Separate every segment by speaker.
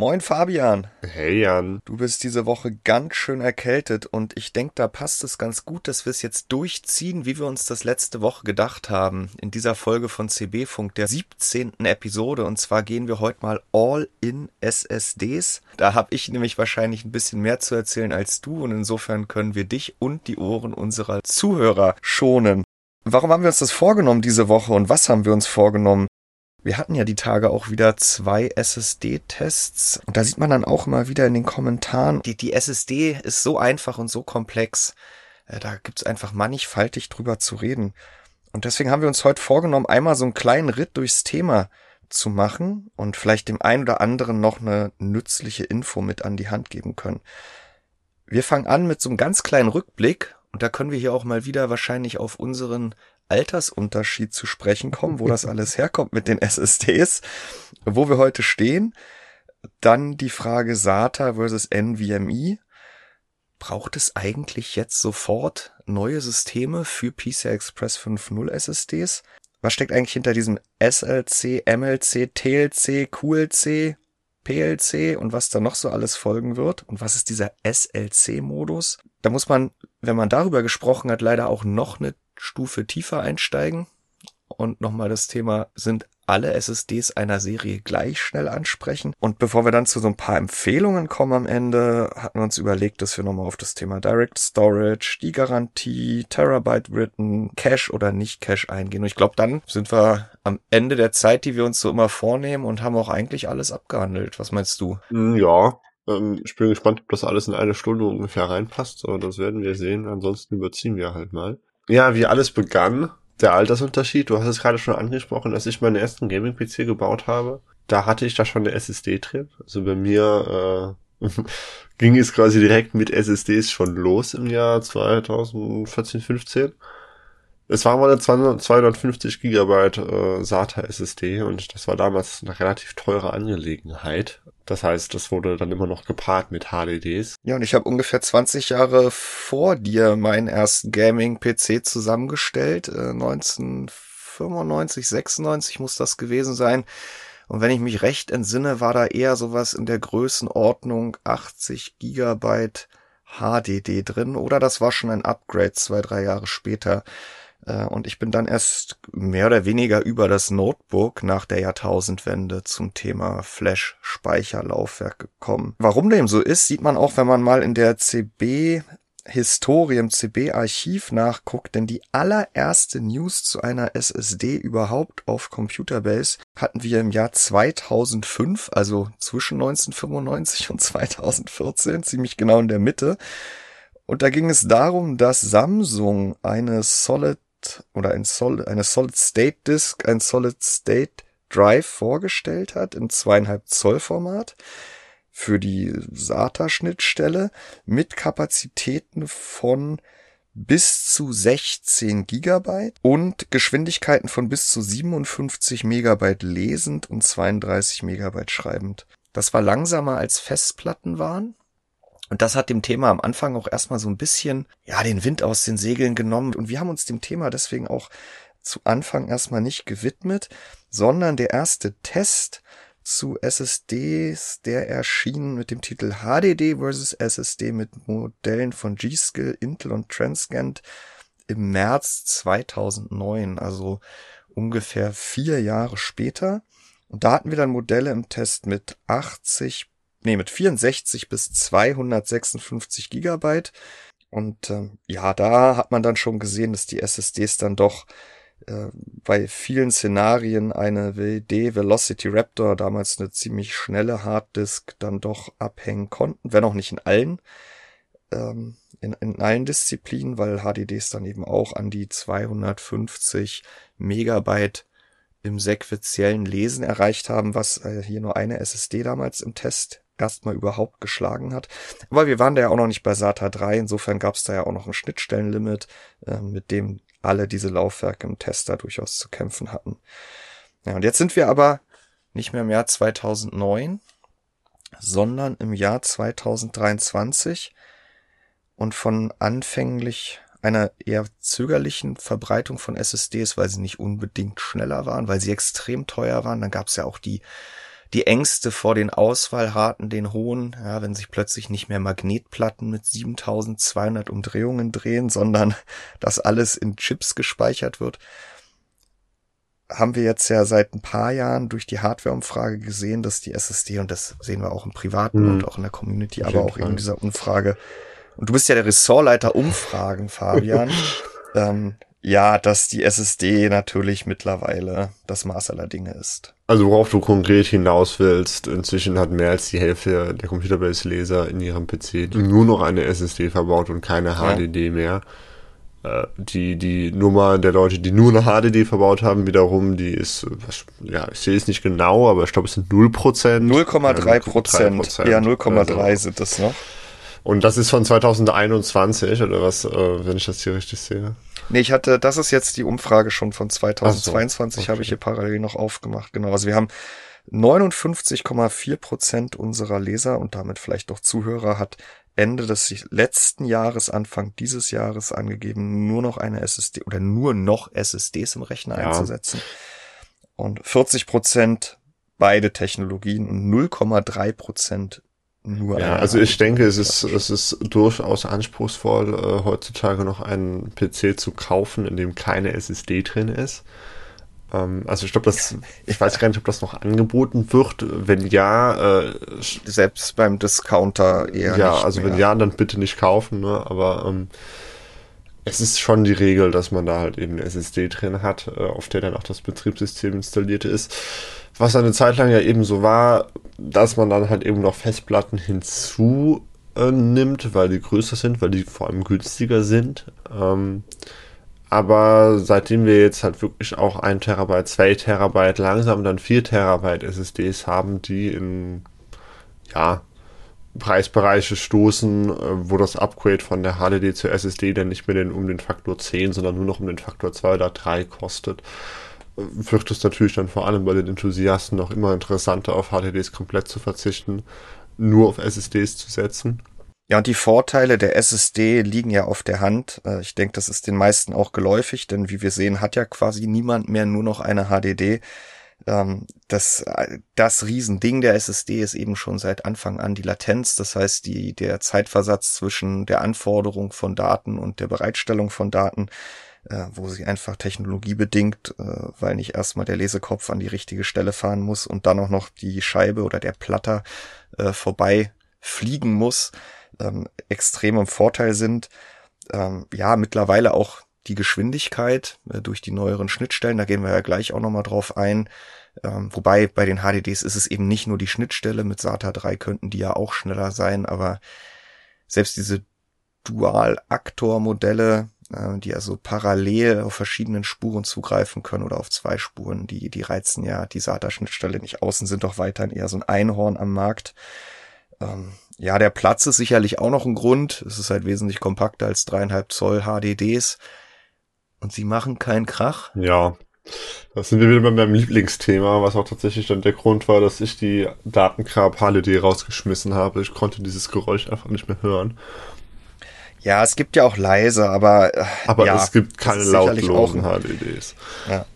Speaker 1: Moin Fabian.
Speaker 2: Hey Jan.
Speaker 1: Du bist diese Woche ganz schön erkältet und ich denke, da passt es ganz gut, dass wir es jetzt durchziehen, wie wir uns das letzte Woche gedacht haben. In dieser Folge von CB Funk, der 17. Episode. Und zwar gehen wir heute mal all in SSDs. Da habe ich nämlich wahrscheinlich ein bisschen mehr zu erzählen als du und insofern können wir dich und die Ohren unserer Zuhörer schonen. Warum haben wir uns das vorgenommen diese Woche und was haben wir uns vorgenommen? Wir hatten ja die Tage auch wieder zwei SSD-Tests und da sieht man dann auch immer wieder in den Kommentaren, die, die SSD ist so einfach und so komplex. Äh, da gibt's einfach mannigfaltig drüber zu reden. Und deswegen haben wir uns heute vorgenommen, einmal so einen kleinen Ritt durchs Thema zu machen und vielleicht dem einen oder anderen noch eine nützliche Info mit an die Hand geben können. Wir fangen an mit so einem ganz kleinen Rückblick und da können wir hier auch mal wieder wahrscheinlich auf unseren Altersunterschied zu sprechen kommen, wo das alles herkommt mit den SSDs, wo wir heute stehen. Dann die Frage SATA versus NVMe. Braucht es eigentlich jetzt sofort neue Systeme für PCI Express 5.0 SSDs? Was steckt eigentlich hinter diesem SLC, MLC, TLC, QLC, PLC und was da noch so alles folgen wird? Und was ist dieser SLC-Modus? Da muss man, wenn man darüber gesprochen hat, leider auch noch eine Stufe tiefer einsteigen und nochmal das Thema, sind alle SSDs einer Serie gleich schnell ansprechen. Und bevor wir dann zu so ein paar Empfehlungen kommen am Ende, hatten wir uns überlegt, dass wir nochmal auf das Thema Direct Storage, die Garantie, Terabyte Written, Cache oder nicht Cache eingehen. Und ich glaube, dann sind wir am Ende der Zeit, die wir uns so immer vornehmen und haben auch eigentlich alles abgehandelt. Was meinst du?
Speaker 2: Hm, ja, ähm, ich bin gespannt, ob das alles in eine Stunde ungefähr reinpasst. Aber das werden wir sehen. Ansonsten überziehen wir halt mal. Ja, wie alles begann, der Altersunterschied. Du hast es gerade schon angesprochen, dass ich meinen ersten Gaming-PC gebaut habe. Da hatte ich da schon eine SSD drin. Also bei mir äh, ging es quasi direkt mit SSDs schon los im Jahr 2014, 15. Es war mal eine 250 Gigabyte äh, SATA SSD und das war damals eine relativ teure Angelegenheit. Das heißt, das wurde dann immer noch gepaart mit HDDs.
Speaker 1: Ja, und ich habe ungefähr 20 Jahre vor dir meinen ersten Gaming-PC zusammengestellt. Äh, 1995, 96 muss das gewesen sein. Und wenn ich mich recht entsinne, war da eher sowas in der Größenordnung 80 Gigabyte HDD drin. Oder das war schon ein Upgrade zwei, drei Jahre später. Äh, und ich bin dann erst mehr oder weniger über das Notebook nach der Jahrtausendwende zum Thema Flash-Speicherlaufwerk gekommen. Warum dem so ist, sieht man auch, wenn man mal in der CB Historie im CB-Archiv nachguckt, denn die allererste News zu einer SSD überhaupt auf Computerbase hatten wir im Jahr 2005, also zwischen 1995 und 2014, ziemlich genau in der Mitte. Und da ging es darum, dass Samsung eine Solid oder ein Sol eine Solid State Disk, ein Solid State Drive vorgestellt hat im zweieinhalb Zoll Format für die SATA-Schnittstelle mit Kapazitäten von bis zu 16 Gigabyte und Geschwindigkeiten von bis zu 57 Megabyte lesend und 32 Megabyte schreibend. Das war langsamer als Festplatten waren und das hat dem Thema am Anfang auch erstmal so ein bisschen, ja, den Wind aus den Segeln genommen. Und wir haben uns dem Thema deswegen auch zu Anfang erstmal nicht gewidmet, sondern der erste Test zu SSDs, der erschien mit dem Titel HDD versus SSD mit Modellen von G-Skill, Intel und Transcend im März 2009, also ungefähr vier Jahre später. Und da hatten wir dann Modelle im Test mit 80 nee, mit 64 bis 256 Gigabyte. Und äh, ja, da hat man dann schon gesehen, dass die SSDs dann doch äh, bei vielen Szenarien eine WD Velocity Raptor, damals eine ziemlich schnelle Harddisk, dann doch abhängen konnten, wenn auch nicht in allen, ähm, in, in allen Disziplinen, weil HDDs dann eben auch an die 250 Megabyte im sequenziellen Lesen erreicht haben, was äh, hier nur eine SSD damals im Test erstmal überhaupt geschlagen hat. Aber wir waren da ja auch noch nicht bei SATA 3, insofern gab es da ja auch noch ein Schnittstellenlimit, äh, mit dem alle diese Laufwerke im Tester durchaus zu kämpfen hatten. Ja, und jetzt sind wir aber nicht mehr im Jahr 2009, sondern im Jahr 2023 und von anfänglich einer eher zögerlichen Verbreitung von SSDs, weil sie nicht unbedingt schneller waren, weil sie extrem teuer waren. Dann gab es ja auch die die Ängste vor den Ausfallraten, den hohen, ja, wenn sich plötzlich nicht mehr Magnetplatten mit 7200 Umdrehungen drehen, sondern das alles in Chips gespeichert wird, haben wir jetzt ja seit ein paar Jahren durch die Hardware-Umfrage gesehen, dass die SSD, und das sehen wir auch im Privaten mhm. und auch in der Community, aber auch in dieser Umfrage, und du bist ja der Ressortleiter Umfragen, Fabian, ähm, ja, dass die SSD natürlich mittlerweile das Maß aller Dinge ist.
Speaker 2: Also worauf du konkret hinaus willst, inzwischen hat mehr als die Hälfte der Computerbase-Leser in ihrem PC nur noch eine SSD verbaut und keine HDD ja. mehr. Äh, die, die Nummer der Leute, die nur eine HDD verbaut haben, wiederum, die ist, was, ja, ich sehe es nicht genau, aber ich glaube, es sind 0%.
Speaker 1: 0,3 Prozent. Ja, 0,3 also. sind das noch.
Speaker 2: Und das ist von 2021, oder was, äh, wenn ich das hier richtig sehe?
Speaker 1: Nee, ich hatte, das ist jetzt die Umfrage schon von 2022, so, okay. habe ich hier parallel noch aufgemacht. Genau, also wir haben 59,4 Prozent unserer Leser und damit vielleicht auch Zuhörer hat Ende des letzten Jahres, Anfang dieses Jahres angegeben, nur noch eine SSD oder nur noch SSDs im Rechner ja. einzusetzen. Und 40 Prozent beide Technologien und 0,3 Prozent nur
Speaker 2: ja, also ich denke, es ist, es ist durchaus anspruchsvoll, äh, heutzutage noch einen PC zu kaufen, in dem keine SSD drin ist. Ähm, also ich glaube, das, ich weiß gar nicht, ob das noch angeboten wird. Wenn ja, äh,
Speaker 1: selbst beim Discounter eher.
Speaker 2: Ja, also mehr. wenn ja, dann bitte nicht kaufen, ne? Aber ähm, es ist schon die Regel, dass man da halt eben eine SSD drin hat, äh, auf der dann auch das Betriebssystem installiert ist. Was eine Zeit lang ja eben so war, dass man dann halt eben noch Festplatten hinzu äh, nimmt, weil die größer sind, weil die vor allem günstiger sind. Ähm, aber seitdem wir jetzt halt wirklich auch ein Terabyte, zwei Terabyte, langsam dann vier Terabyte SSDs haben, die in ja, Preisbereiche stoßen, äh, wo das Upgrade von der HDD zur SSD dann nicht mehr den, um den Faktor 10, sondern nur noch um den Faktor 2 oder 3 kostet wird es natürlich dann vor allem bei den Enthusiasten noch immer interessanter, auf HDDs komplett zu verzichten, nur auf SSDs zu setzen.
Speaker 1: Ja, und die Vorteile der SSD liegen ja auf der Hand. Äh, ich denke, das ist den meisten auch geläufig, denn wie wir sehen, hat ja quasi niemand mehr nur noch eine HDD. Ähm, das, äh, das Riesending der SSD ist eben schon seit Anfang an die Latenz, das heißt die, der Zeitversatz zwischen der Anforderung von Daten und der Bereitstellung von Daten äh, wo sie einfach technologiebedingt, äh, weil nicht erstmal der Lesekopf an die richtige Stelle fahren muss und dann auch noch die Scheibe oder der Platter äh, vorbei fliegen muss, ähm, extrem im Vorteil sind. Ähm, ja, mittlerweile auch die Geschwindigkeit äh, durch die neueren Schnittstellen, da gehen wir ja gleich auch nochmal drauf ein. Ähm, wobei bei den HDDs ist es eben nicht nur die Schnittstelle, mit SATA 3 könnten die ja auch schneller sein, aber selbst diese Dual-Aktor-Modelle, die also parallel auf verschiedenen Spuren zugreifen können oder auf zwei Spuren. Die, die reizen ja die SATA-Schnittstelle nicht außen, sind doch weiterhin eher so ein Einhorn am Markt. Ähm, ja, der Platz ist sicherlich auch noch ein Grund. Es ist halt wesentlich kompakter als dreieinhalb Zoll HDDs. Und sie machen keinen Krach.
Speaker 2: Ja. Das sind wir wieder bei meinem Lieblingsthema, was auch tatsächlich dann der Grund war, dass ich die Datengrab HDD rausgeschmissen habe. Ich konnte dieses Geräusch einfach nicht mehr hören.
Speaker 1: Ja, es gibt ja auch leise, aber
Speaker 2: äh, aber
Speaker 1: ja,
Speaker 2: es gibt keine lautlosen HDDs.
Speaker 1: Ja.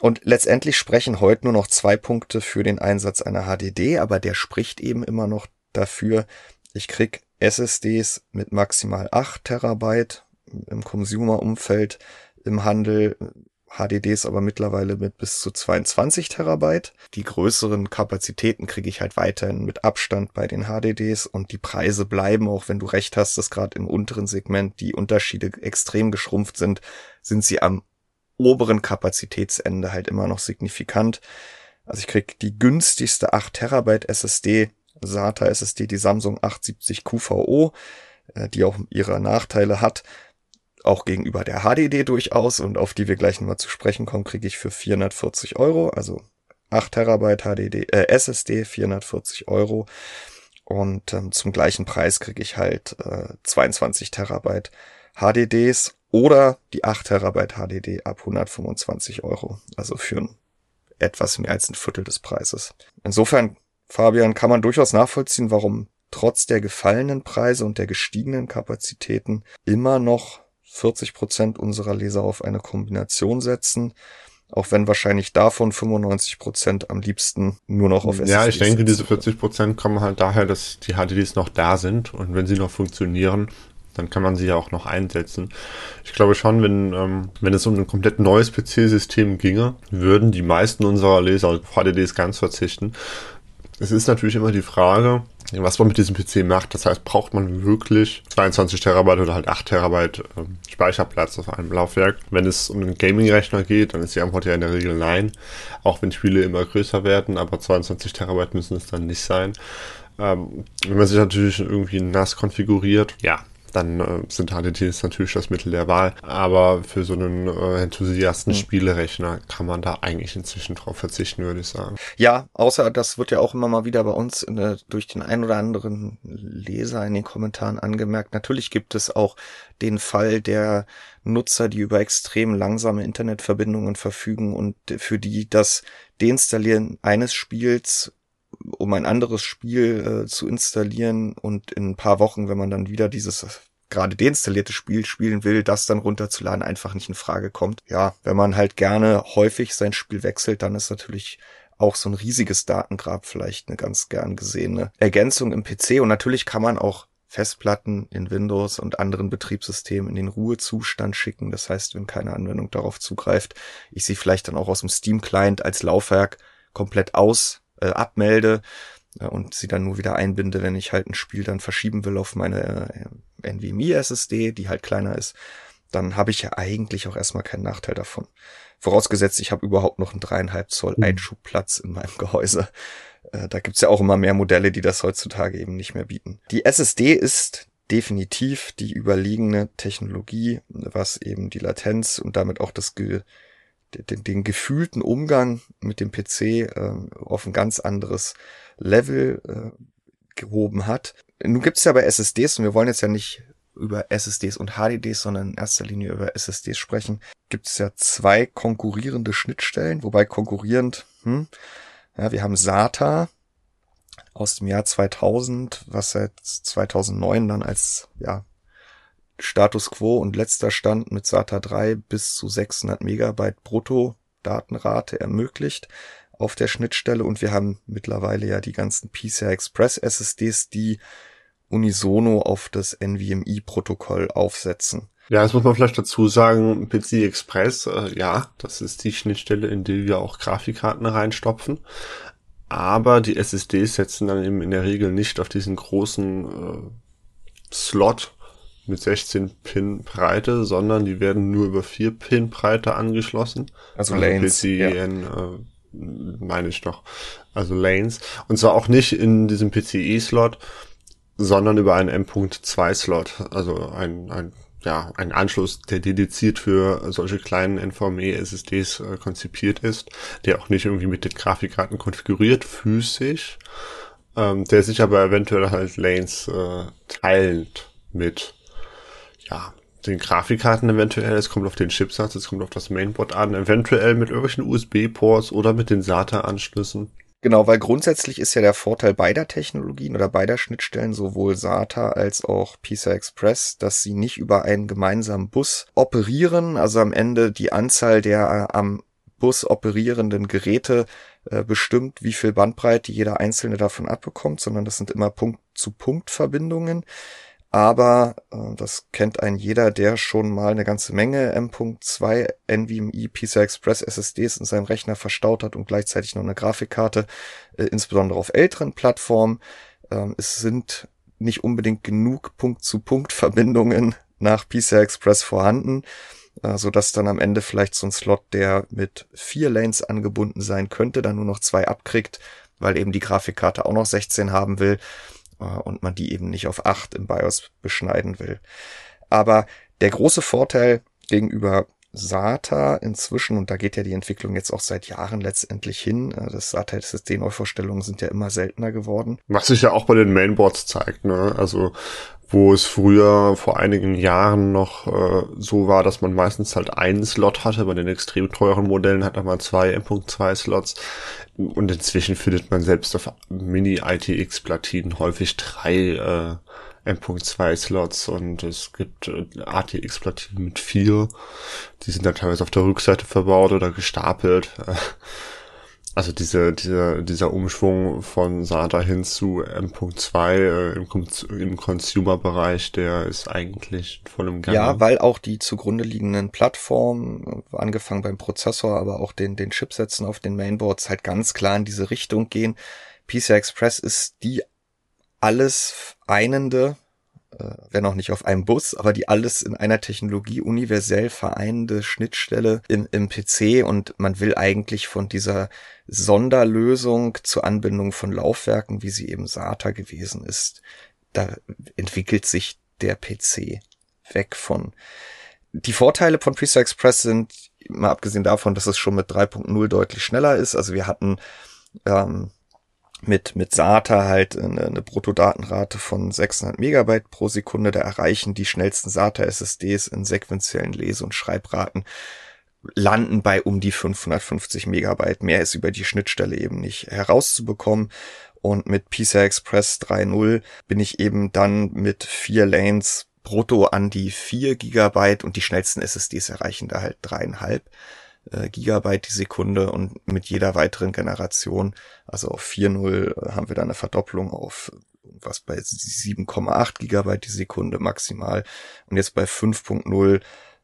Speaker 1: Und letztendlich sprechen heute nur noch zwei Punkte für den Einsatz einer HDD, aber der spricht eben immer noch dafür, ich krieg SSDs mit maximal 8 Terabyte im Consumer-Umfeld im Handel HDDs aber mittlerweile mit bis zu 22 Terabyte. Die größeren Kapazitäten kriege ich halt weiterhin mit Abstand bei den HDDs und die Preise bleiben, auch wenn du recht hast, dass gerade im unteren Segment die Unterschiede extrem geschrumpft sind, sind sie am oberen Kapazitätsende halt immer noch signifikant. Also ich krieg die günstigste 8 Terabyte SSD, SATA SSD, die Samsung 870 QVO, äh, die auch ihre Nachteile hat, auch gegenüber der HDD durchaus und auf die wir gleich nochmal zu sprechen kommen, kriege ich für 440 Euro, also 8 Terabyte HDD, äh, SSD 440 Euro und ähm, zum gleichen Preis kriege ich halt äh, 22 Terabyte HDDs oder die 8 Terabyte HDD ab 125 Euro, also für etwas mehr als ein Viertel des Preises. Insofern, Fabian, kann man durchaus nachvollziehen, warum trotz der gefallenen Preise und der gestiegenen Kapazitäten immer noch 40 Prozent unserer Leser auf eine Kombination setzen. Auch wenn wahrscheinlich davon 95 Prozent am liebsten nur noch auf
Speaker 2: SSDs Ja, ich denke, diese 40 Prozent kommen halt daher, dass die HDDs noch da sind und wenn sie noch funktionieren, dann kann man sie ja auch noch einsetzen. Ich glaube schon, wenn, ähm, wenn es um ein komplett neues PC-System ginge, würden die meisten unserer Leser auf HDDs ganz verzichten. Es ist natürlich immer die Frage, was man mit diesem PC macht. Das heißt, braucht man wirklich 22 Terabyte oder halt 8 Terabyte ähm, Speicherplatz auf einem Laufwerk? Wenn es um einen Gaming-Rechner geht, dann ist die Antwort ja in der Regel nein. Auch wenn Spiele immer größer werden, aber 22 Terabyte müssen es dann nicht sein. Ähm, wenn man sich natürlich irgendwie NAS konfiguriert, ja, dann äh, sind HDTs natürlich das Mittel der Wahl. Aber für so einen äh, Enthusiasten-Spielerechner kann man da eigentlich inzwischen drauf verzichten, würde ich sagen.
Speaker 1: Ja, außer das wird ja auch immer mal wieder bei uns äh, durch den ein oder anderen Leser in den Kommentaren angemerkt. Natürlich gibt es auch den Fall der Nutzer, die über extrem langsame Internetverbindungen verfügen und für die das Deinstallieren eines Spiels um ein anderes Spiel äh, zu installieren und in ein paar Wochen, wenn man dann wieder dieses gerade deinstallierte Spiel spielen will, das dann runterzuladen einfach nicht in Frage kommt. Ja, wenn man halt gerne häufig sein Spiel wechselt, dann ist natürlich auch so ein riesiges Datengrab vielleicht eine ganz gern gesehene Ergänzung im PC. Und natürlich kann man auch Festplatten in Windows und anderen Betriebssystemen in den Ruhezustand schicken. Das heißt, wenn keine Anwendung darauf zugreift, ich sie vielleicht dann auch aus dem Steam-Client als Laufwerk komplett aus äh, abmelde äh, und sie dann nur wieder einbinde, wenn ich halt ein Spiel dann verschieben will auf meine äh, NVMe SSD, die halt kleiner ist, dann habe ich ja eigentlich auch erstmal keinen Nachteil davon. Vorausgesetzt, ich habe überhaupt noch einen dreieinhalb Zoll mhm. Einschubplatz in meinem Gehäuse. Äh, da gibt's ja auch immer mehr Modelle, die das heutzutage eben nicht mehr bieten. Die SSD ist definitiv die überliegende Technologie, was eben die Latenz und damit auch das den, den gefühlten Umgang mit dem PC äh, auf ein ganz anderes Level äh, gehoben hat. Nun gibt's ja bei SSDs, und wir wollen jetzt ja nicht über SSDs und HDDs, sondern in erster Linie über SSDs sprechen, gibt es ja zwei konkurrierende Schnittstellen, wobei konkurrierend, hm, ja, wir haben SATA aus dem Jahr 2000, was seit 2009 dann als ja Status Quo und letzter Stand mit SATA 3 bis zu 600 Megabyte Brutto Datenrate ermöglicht auf der Schnittstelle und wir haben mittlerweile ja die ganzen PCI Express SSDs, die unisono auf das NVMe-Protokoll aufsetzen.
Speaker 2: Ja, das muss man vielleicht dazu sagen, PCI Express, äh, ja, das ist die Schnittstelle, in die wir auch Grafikkarten reinstopfen. Aber die SSDs setzen dann eben in der Regel nicht auf diesen großen äh, Slot, mit 16 Pin Breite, sondern die werden nur über 4 Pin Breite angeschlossen.
Speaker 1: Also, also Lanes.
Speaker 2: PCIe ja. äh, meine ich doch. Also Lanes. Und zwar auch nicht in diesem PCI-Slot, sondern über einen M.2-Slot. Also ein, ein, ja, ein Anschluss, der dediziert für solche kleinen NVMe-SSDs äh, konzipiert ist, der auch nicht irgendwie mit den Grafikkarten konfiguriert, physisch, ähm, der sich aber eventuell halt Lanes äh, teilt mit ja, den Grafikkarten eventuell, es kommt auf den Chipsatz, es kommt auf das Mainboard an, eventuell mit irgendwelchen USB-Ports oder mit den SATA-Anschlüssen.
Speaker 1: Genau, weil grundsätzlich ist ja der Vorteil beider Technologien oder beider Schnittstellen, sowohl SATA als auch PCI Express, dass sie nicht über einen gemeinsamen Bus operieren, also am Ende die Anzahl der äh, am Bus operierenden Geräte äh, bestimmt, wie viel Bandbreite jeder einzelne davon abbekommt, sondern das sind immer Punkt-zu-Punkt-Verbindungen. Aber äh, das kennt ein jeder, der schon mal eine ganze Menge M.2 NVMe PCI Express SSDs in seinem Rechner verstaut hat und gleichzeitig noch eine Grafikkarte, äh, insbesondere auf älteren Plattformen. Ähm, es sind nicht unbedingt genug Punkt-zu-Punkt-Verbindungen nach PCI Express vorhanden, äh, so dass dann am Ende vielleicht so ein Slot, der mit vier Lanes angebunden sein könnte, dann nur noch zwei abkriegt, weil eben die Grafikkarte auch noch 16 haben will äh, und man die eben nicht auf 8 im BIOS beschneiden will. Aber der große Vorteil gegenüber SATA inzwischen, und da geht ja die Entwicklung jetzt auch seit Jahren letztendlich hin, äh, das SATA SSD Neuvorstellungen sind ja immer seltener geworden.
Speaker 2: Was sich ja auch bei den Mainboards zeigt, ne? Also wo es früher vor einigen Jahren noch äh, so war, dass man meistens halt einen Slot hatte. Bei den extrem teuren Modellen hat man zwei M.2 Slots. Und inzwischen findet man selbst auf Mini-ITX-Platinen häufig drei äh, M.2-Slots und es gibt äh, ATX-Platinen mit vier. Die sind dann teilweise auf der Rückseite verbaut oder gestapelt. Also diese, diese, dieser Umschwung von SATA hin zu M.2 äh, im, im Consumer-Bereich, der ist eigentlich voll im
Speaker 1: Gange. Ja, weil auch die zugrunde liegenden Plattformen, angefangen beim Prozessor, aber auch den, den Chipsätzen auf den Mainboards halt ganz klar in diese Richtung gehen. PCI Express ist die alles einende wenn auch nicht auf einem Bus, aber die alles in einer Technologie universell vereinende Schnittstelle im, im PC und man will eigentlich von dieser Sonderlösung zur Anbindung von Laufwerken, wie sie eben SATA gewesen ist, da entwickelt sich der PC weg von. Die Vorteile von PCI Express sind, mal abgesehen davon, dass es schon mit 3.0 deutlich schneller ist. Also wir hatten ähm, mit, mit SATA halt eine, eine Bruttodatenrate von 600 Megabyte pro Sekunde. Da erreichen die schnellsten SATA-SSDs in sequenziellen Lese- und Schreibraten landen bei um die 550 Megabyte. Mehr ist über die Schnittstelle eben nicht herauszubekommen. Und mit PCI Express 3.0 bin ich eben dann mit vier Lanes brutto an die 4 Gigabyte und die schnellsten SSDs erreichen da halt dreieinhalb äh, Gigabyte die Sekunde und mit jeder weiteren Generation, also auf 4.0 äh, haben wir dann eine Verdopplung auf was bei 7,8 Gigabyte die Sekunde maximal und jetzt bei 5.0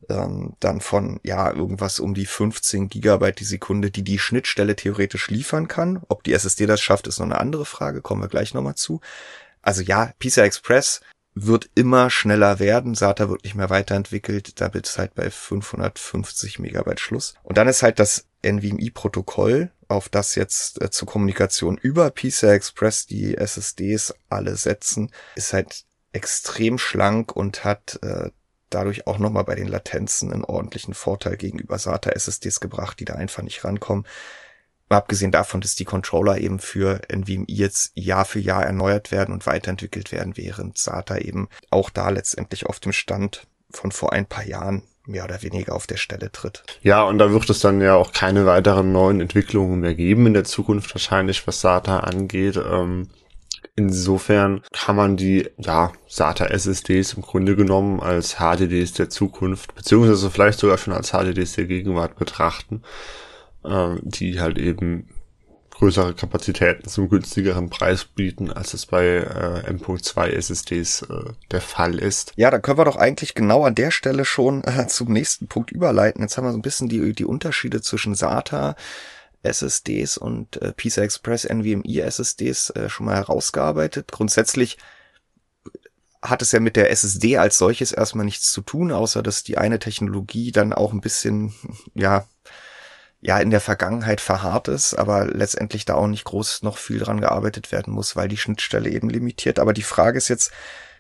Speaker 1: ähm, dann von ja irgendwas um die 15 Gigabyte die Sekunde, die die Schnittstelle theoretisch liefern kann. Ob die SSD das schafft, ist noch eine andere Frage, kommen wir gleich nochmal zu. Also ja, PCI Express wird immer schneller werden. SATA wird nicht mehr weiterentwickelt. Da wird es halt bei 550 Megabyte Schluss. Und dann ist halt das NVMe-Protokoll, auf das jetzt äh, zur Kommunikation über PCI Express die SSDs alle setzen, ist halt extrem schlank und hat äh, dadurch auch nochmal bei den Latenzen einen ordentlichen Vorteil gegenüber SATA SSDs gebracht, die da einfach nicht rankommen. Abgesehen davon, dass die Controller eben für NVMe jetzt Jahr für Jahr erneuert werden und weiterentwickelt werden, während SATA eben auch da letztendlich auf dem Stand von vor ein paar Jahren mehr oder weniger auf der Stelle tritt.
Speaker 2: Ja, und da wird es dann ja auch keine weiteren neuen Entwicklungen mehr geben in der Zukunft wahrscheinlich, was SATA angeht. Ähm, insofern kann man die ja, SATA SSDs im Grunde genommen als HDDs der Zukunft, beziehungsweise vielleicht sogar schon als HDDs der Gegenwart betrachten äh, die halt eben größere Kapazitäten zum günstigeren Preis bieten, als es bei äh, M.2 SSDs äh, der Fall ist.
Speaker 1: Ja, da können wir doch eigentlich genau an der Stelle schon äh, zum nächsten Punkt überleiten. Jetzt haben wir so ein bisschen die, die Unterschiede zwischen SATA SSDs und äh, PCI Express NVMe SSDs äh, schon mal herausgearbeitet. Grundsätzlich hat es ja mit der SSD als solches erstmal nichts zu tun, außer dass die eine Technologie dann auch ein bisschen, ja, ja in der Vergangenheit verharrt ist, aber letztendlich da auch nicht groß noch viel dran gearbeitet werden muss, weil die Schnittstelle eben limitiert. Aber die Frage ist jetzt,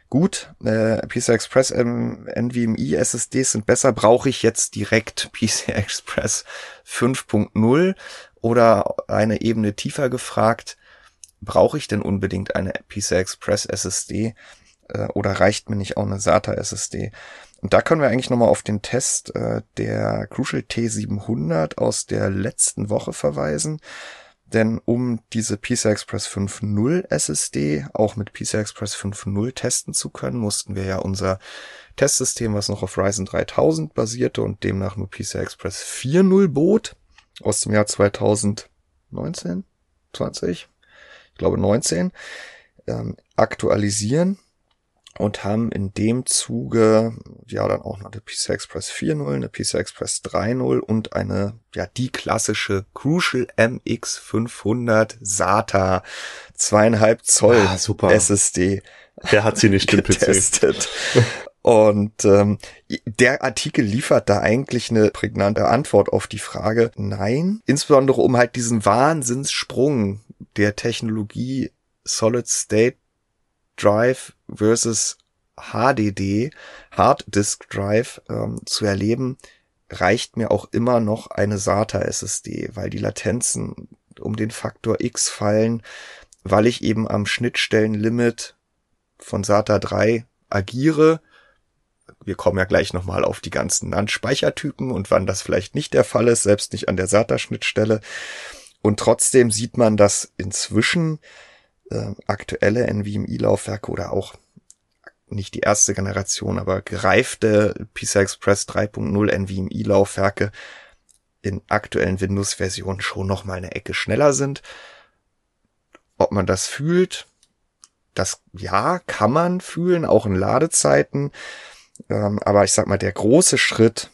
Speaker 1: gut, äh, PCI Express ähm, NVMe SSDs sind besser, brauche ich jetzt direkt PCI Express 5.0 oder eine Ebene tiefer gefragt, brauche ich denn unbedingt eine PCI Express SSD äh, oder reicht mir nicht auch eine SATA SSD? Und da können wir eigentlich nochmal auf den Test äh, der Crucial T700 aus der letzten Woche verweisen. Denn um diese PCI Express 5.0 SSD auch mit PCI Express 5.0 testen zu können, mussten wir ja unser Testsystem, was noch auf Ryzen 3000 basierte und demnach nur PCI Express 4.0 bot, aus dem Jahr 2019, 20, ich glaube 19, ähm, aktualisieren und haben in dem Zuge ja dann auch noch eine PCI Express 4.0, eine PCI Express 3.0 und eine ja die klassische Crucial MX 500 SATA zweieinhalb Zoll ah, super. SSD.
Speaker 2: Der hat sie nicht im
Speaker 1: getestet. Und ähm, der Artikel liefert da eigentlich eine prägnante Antwort auf die Frage, nein, insbesondere um halt diesen Wahnsinnssprung der Technologie Solid State Drive versus HDD, Hard Disk Drive ähm, zu erleben, reicht mir auch immer noch eine SATA SSD, weil die Latenzen um den Faktor X fallen, weil ich eben am Schnittstellenlimit von SATA 3 agiere. Wir kommen ja gleich nochmal auf die ganzen NAND-Speichertypen und wann das vielleicht nicht der Fall ist, selbst nicht an der SATA-Schnittstelle. Und trotzdem sieht man, dass inzwischen äh, aktuelle NVMe-Laufwerke oder auch nicht die erste Generation, aber gereifte PCI Express 3.0 NVMe Laufwerke in aktuellen Windows-Versionen schon noch mal eine Ecke schneller sind. Ob man das fühlt, das ja, kann man fühlen, auch in Ladezeiten. Ähm, aber ich sag mal, der große Schritt,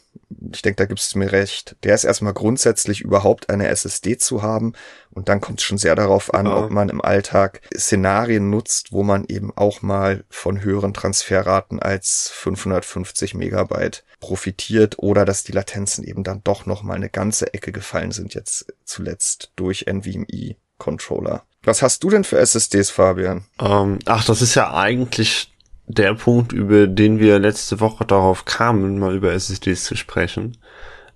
Speaker 1: ich denke, da gibst du mir recht, der ist erstmal grundsätzlich überhaupt eine SSD zu haben. Und dann kommt es schon sehr darauf an, ja. ob man im Alltag Szenarien nutzt, wo man eben auch mal von höheren Transferraten als 550 Megabyte profitiert oder dass die Latenzen eben dann doch noch mal eine ganze Ecke gefallen sind jetzt zuletzt durch NVMe Controller. Was hast du denn für SSDs, Fabian?
Speaker 2: Ähm, ach, das ist ja eigentlich der Punkt, über den wir letzte Woche darauf kamen, mal über SSDs zu sprechen,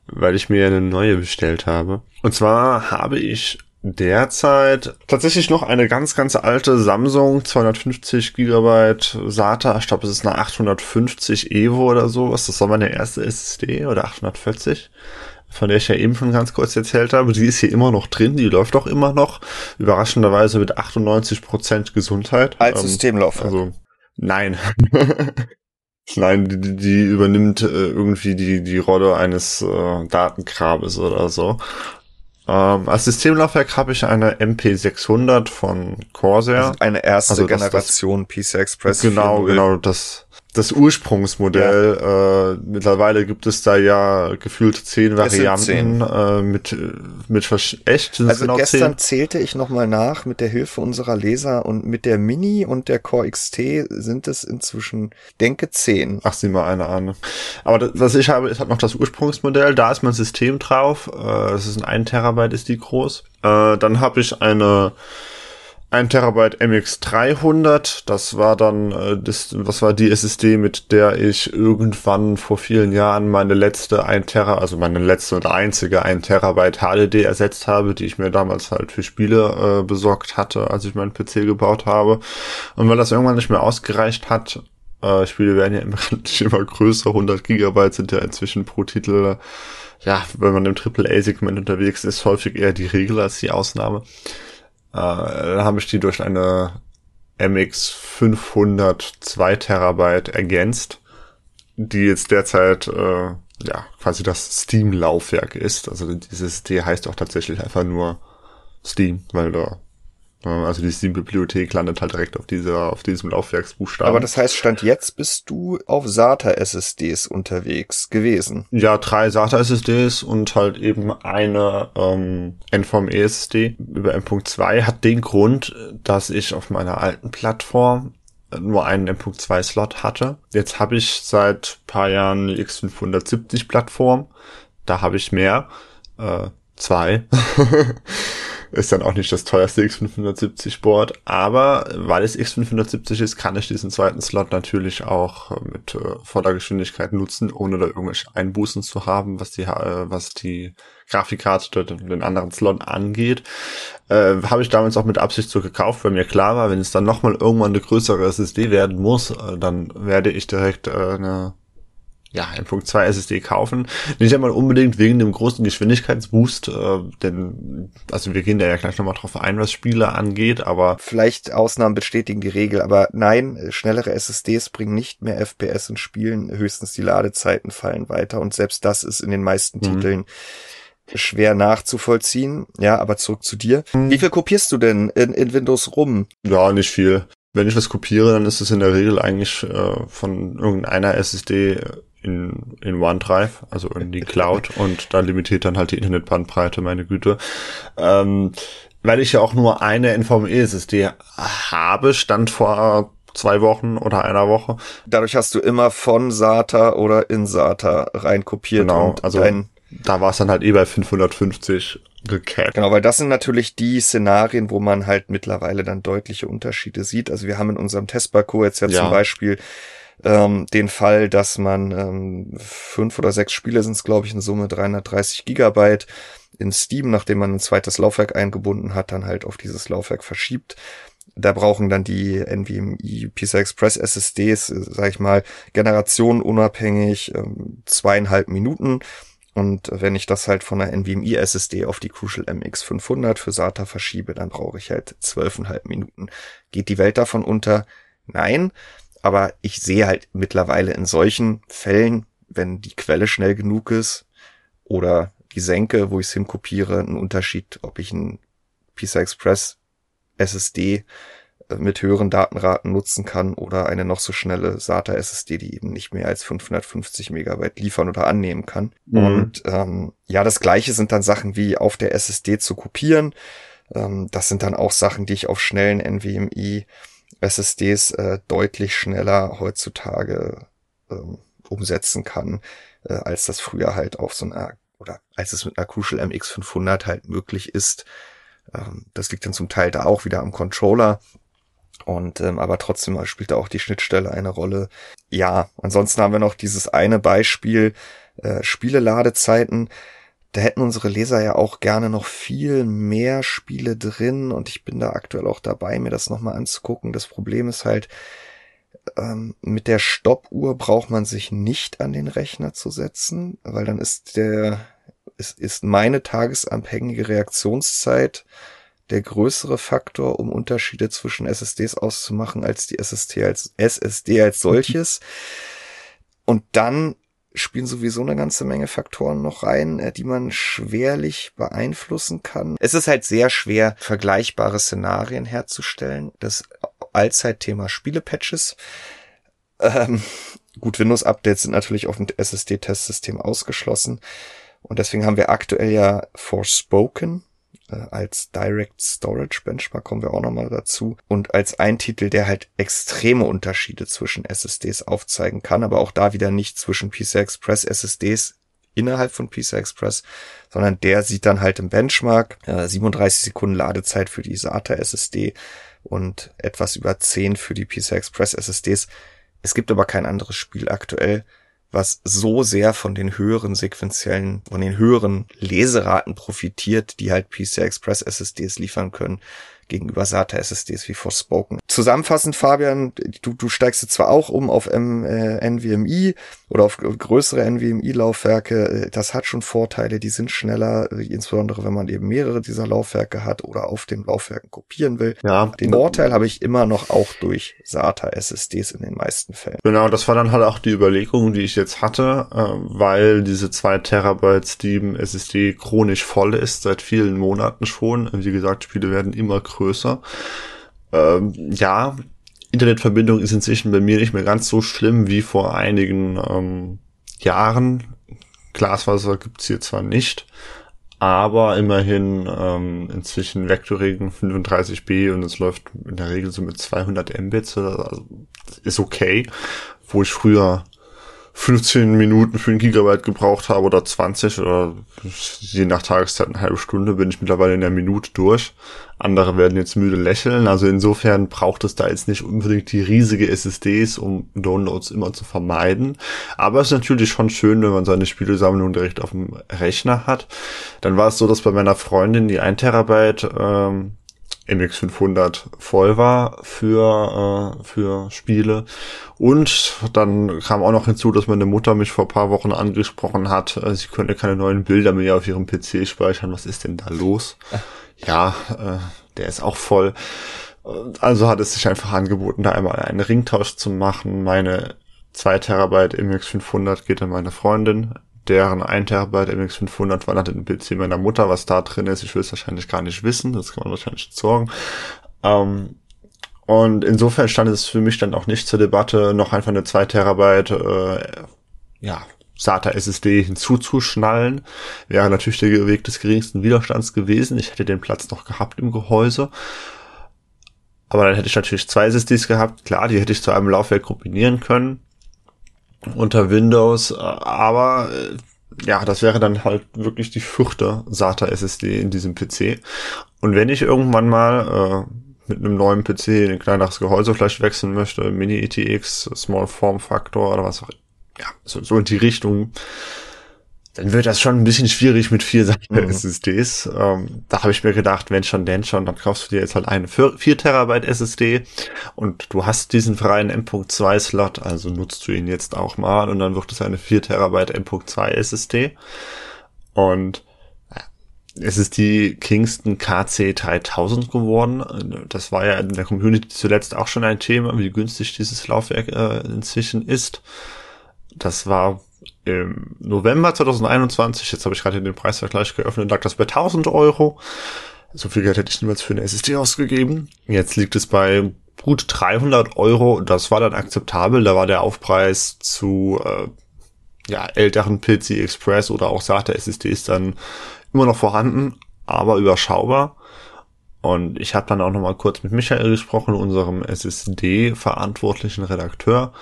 Speaker 2: weil ich mir eine neue bestellt habe. Und zwar habe ich derzeit tatsächlich noch eine ganz, ganz alte Samsung 250 Gigabyte SATA. Ich glaube, es ist eine 850 Evo oder sowas. Das war meine erste SSD oder 840 von der ich ja eben schon ganz kurz erzählt habe, die ist hier immer noch drin, die läuft auch immer noch, überraschenderweise mit 98% Gesundheit.
Speaker 1: Als ähm, Systemlaufwerk.
Speaker 2: Also Nein. Nein, die, die übernimmt äh, irgendwie die, die Rolle eines äh, Datengrabes oder so. Ähm, als Systemlaufwerk habe ich eine MP600 von Corsair. Also
Speaker 1: eine erste also Generation das, PCI Express.
Speaker 2: Genau, genau, das das Ursprungsmodell. Ja. Äh, mittlerweile gibt es da ja gefühlt zehn Varianten. Äh, mit mit echt.
Speaker 1: Also genau gestern zehn? zählte ich noch mal nach mit der Hilfe unserer Leser und mit der Mini und der Core XT sind es inzwischen denke zehn.
Speaker 2: Ach, sieh mal eine an. Aber das, was ich habe, ist halt noch das Ursprungsmodell. Da ist mein System drauf. Äh, es ist ein 1 Terabyte ist die groß. Äh, dann habe ich eine 1 Terabyte MX300, das war dann, äh, das, was war die SSD, mit der ich irgendwann vor vielen Jahren meine letzte 1 Tera, also meine letzte und einzige 1 Terabyte HDD ersetzt habe, die ich mir damals halt für Spiele äh, besorgt hatte, als ich meinen PC gebaut habe. Und weil das irgendwann nicht mehr ausgereicht hat, äh, Spiele werden ja immer, immer größer, 100 Gigabyte sind ja inzwischen pro Titel, ja, wenn man im AAA-Segment unterwegs ist, häufig eher die Regel als die Ausnahme äh, dann habe ich die durch eine MX 500 2 Terabyte ergänzt, die jetzt derzeit äh, ja quasi das Steam-Laufwerk ist. Also dieses D heißt auch tatsächlich einfach nur Steam, weil da also die Steam-Bibliothek landet halt direkt auf dieser, auf diesem Laufwerksbuchstaben.
Speaker 1: Aber das heißt, Stand jetzt bist du auf SATA-SSDs unterwegs gewesen?
Speaker 2: Ja, drei SATA-SSDs und halt eben eine ähm, NVMe-SSD über M.2 hat den Grund, dass ich auf meiner alten Plattform nur einen M.2-Slot hatte. Jetzt habe ich seit paar Jahren die X570-Plattform. Da habe ich mehr. Äh, zwei. Ist dann auch nicht das teuerste X570 Board, aber weil es X570 ist, kann ich diesen zweiten Slot natürlich auch mit äh, voller Geschwindigkeit nutzen, ohne da irgendwelche Einbußen zu haben, was die, äh, was die Grafikkarte den anderen Slot angeht. Äh, Habe ich damals auch mit Absicht so gekauft, weil mir klar war, wenn es dann nochmal irgendwann eine größere SSD werden muss, äh, dann werde ich direkt äh, eine ja, M.2 SSD kaufen. Nicht einmal unbedingt wegen dem großen Geschwindigkeitsboost, äh, denn, also wir gehen da ja gleich nochmal drauf ein, was Spiele angeht, aber.
Speaker 1: Vielleicht Ausnahmen bestätigen die Regel, aber nein, schnellere SSDs bringen nicht mehr FPS in Spielen, höchstens die Ladezeiten fallen weiter und selbst das ist in den meisten mhm. Titeln schwer nachzuvollziehen. Ja, aber zurück zu dir. Mhm. Wie viel kopierst du denn in, in Windows rum?
Speaker 2: Ja, nicht viel. Wenn ich was kopiere, dann ist es in der Regel eigentlich äh, von irgendeiner SSD in, in OneDrive, also in die Cloud und da limitiert dann halt die Internetbandbreite, meine Güte. Ähm, weil ich ja auch nur eine NVMe-SSD habe, stand vor zwei Wochen oder einer Woche.
Speaker 1: Dadurch hast du immer von SATA oder in SATA reinkopiert.
Speaker 2: Genau, also da war es dann halt eh bei 550 gecapped.
Speaker 1: Genau, weil das sind natürlich die Szenarien, wo man halt mittlerweile dann deutliche Unterschiede sieht. Also wir haben in unserem Testparcours jetzt ja, ja. zum Beispiel ähm, den Fall, dass man ähm, fünf oder sechs Spiele sind es, glaube ich, in Summe 330 Gigabyte in Steam, nachdem man ein zweites Laufwerk eingebunden hat, dann halt auf dieses Laufwerk verschiebt. Da brauchen dann die NVMe PCI Express SSDs, sag ich mal, generationenunabhängig ähm, zweieinhalb Minuten. Und wenn ich das halt von der NVMe SSD auf die Crucial MX 500 für SATA verschiebe, dann brauche ich halt zwölfeinhalb Minuten. Geht die Welt davon unter? Nein. Aber ich sehe halt mittlerweile in solchen Fällen, wenn die Quelle schnell genug ist oder die Senke, wo ich es hinkopiere, einen Unterschied, ob ich ein PCI Express SSD äh, mit höheren Datenraten nutzen kann oder eine noch so schnelle SATA SSD, die eben nicht mehr als 550 Megabyte liefern oder annehmen kann. Mhm. Und ähm, ja, das gleiche sind dann Sachen wie auf der SSD zu kopieren. Ähm, das sind dann auch Sachen, die ich auf schnellen NVMe SSDs äh, deutlich schneller heutzutage ähm, umsetzen kann, äh, als das früher halt auf so einer oder als es mit einer Crucial MX500 halt möglich ist. Ähm, das liegt dann zum Teil da auch wieder am Controller. Und ähm, aber trotzdem spielt da auch die Schnittstelle eine Rolle. Ja, ansonsten haben wir noch dieses eine Beispiel äh, Spieleladezeiten. Da hätten unsere Leser ja auch gerne noch viel mehr Spiele drin und ich bin da aktuell auch dabei, mir das nochmal anzugucken. Das Problem ist halt, ähm, mit der Stoppuhr braucht man sich nicht an den Rechner zu setzen, weil dann ist der, ist, ist meine tagesanhängige Reaktionszeit der größere Faktor, um Unterschiede zwischen SSDs auszumachen, als die SSD als SSD als solches. Und dann spielen sowieso eine ganze Menge Faktoren noch rein, äh, die man schwerlich beeinflussen kann. Es ist halt sehr schwer, vergleichbare Szenarien herzustellen. Das Allzeitthema Spielepatches. Ähm, gut, Windows-Updates sind natürlich auf dem SSD-Testsystem ausgeschlossen. Und deswegen haben wir aktuell ja Forspoken, als Direct Storage Benchmark kommen wir auch nochmal dazu. Und als ein Titel, der halt extreme Unterschiede zwischen SSDs aufzeigen kann, aber auch da wieder nicht zwischen PCI Express SSDs innerhalb von PCI Express, sondern der sieht dann halt im Benchmark äh, 37 Sekunden Ladezeit für die SATA SSD und etwas über 10 für die PCI Express SSDs. Es gibt aber kein anderes Spiel aktuell, was so sehr von den höheren sequenziellen, von den höheren Leseraten profitiert, die halt PCI Express SSDs liefern können, gegenüber SATA SSDs wie Forspoken. Zusammenfassend, Fabian, du, du steigst jetzt zwar auch um auf M, äh, NVMe oder auf größere NVMe-Laufwerke. Äh, das hat schon Vorteile, die sind schneller, äh, insbesondere wenn man eben mehrere dieser Laufwerke hat oder auf den Laufwerken kopieren will. Ja. Den Vorteil habe ich immer noch auch durch SATA SSDs in den meisten Fällen.
Speaker 2: Genau, das war dann halt auch die Überlegung, die ich jetzt hatte, äh, weil diese zwei Terabyte Steam SSD chronisch voll ist, seit vielen Monaten schon. Wie gesagt, Spiele werden immer größer größer. Ähm, ja, Internetverbindung ist inzwischen bei mir nicht mehr ganz so schlimm wie vor einigen ähm, Jahren. Glasfaser gibt's hier zwar nicht, aber immerhin ähm, inzwischen Vectoring 35b und es läuft in der Regel so mit 200 Mbits, also ist okay, wo ich früher 15 Minuten für ein Gigabyte gebraucht habe oder 20 oder je nach Tageszeit eine halbe Stunde, bin ich mittlerweile in der Minute durch. Andere werden jetzt müde lächeln. Also insofern braucht es da jetzt nicht unbedingt die riesige SSDs, um Downloads immer zu vermeiden. Aber es ist natürlich schon schön, wenn man seine Spielesammlung direkt auf dem Rechner hat. Dann war es so, dass bei meiner Freundin die 1 Terabyte ähm, MX500 voll war für, äh, für Spiele. Und dann kam auch noch hinzu, dass meine Mutter mich vor paar Wochen angesprochen hat, äh, sie könne keine neuen Bilder mehr auf ihrem PC speichern. Was ist denn da los? Ja, äh, der ist auch voll. Also hat es sich einfach angeboten, da einmal einen Ringtausch zu machen. Meine 2 Terabyte MX500 geht an meine Freundin deren 1 Terabyte MX500 wandert in den PC meiner Mutter. Was da drin ist, ich will es wahrscheinlich gar nicht wissen. Das kann man wahrscheinlich sorgen. Ähm, und insofern stand es für mich dann auch nicht zur Debatte, noch einfach eine 2 Terabyte, äh, ja, SATA SSD hinzuzuschnallen. Wäre natürlich der Weg des geringsten Widerstands gewesen. Ich hätte den Platz noch gehabt im Gehäuse. Aber dann hätte ich natürlich zwei SSDs gehabt. Klar, die hätte ich zu einem Laufwerk kombinieren können unter Windows, aber äh, ja, das wäre dann halt wirklich die vierte SATA SSD in diesem PC. Und wenn ich irgendwann mal äh, mit einem neuen PC in ein kleineres Gehäuse vielleicht wechseln möchte, Mini ETX, Small Form Factor oder was auch, ja, so, so in die Richtung, dann wird das schon ein bisschen schwierig mit vier mhm. SSDs. Ähm, da habe ich mir gedacht, wenn schon, denn schon, dann kaufst du dir jetzt halt eine 4, 4 Terabyte SSD und du hast diesen freien M.2 Slot, also nutzt du ihn jetzt auch mal und dann wird es eine 4 Terabyte M.2 SSD. Und es ist die Kingston KC 3000 geworden. Das war ja in der Community zuletzt auch schon ein Thema, wie günstig dieses Laufwerk äh, inzwischen ist. Das war im November 2021, jetzt habe ich gerade den Preisvergleich geöffnet, lag das bei 1000 Euro. So viel Geld hätte ich niemals für eine SSD ausgegeben. Jetzt liegt es bei gut 300 Euro. Das war dann akzeptabel. Da war der Aufpreis zu äh, ja, älteren PC Express oder auch SATA SSDs dann immer noch vorhanden, aber überschaubar. Und ich habe dann auch noch mal kurz mit Michael gesprochen, unserem SSD-verantwortlichen Redakteur.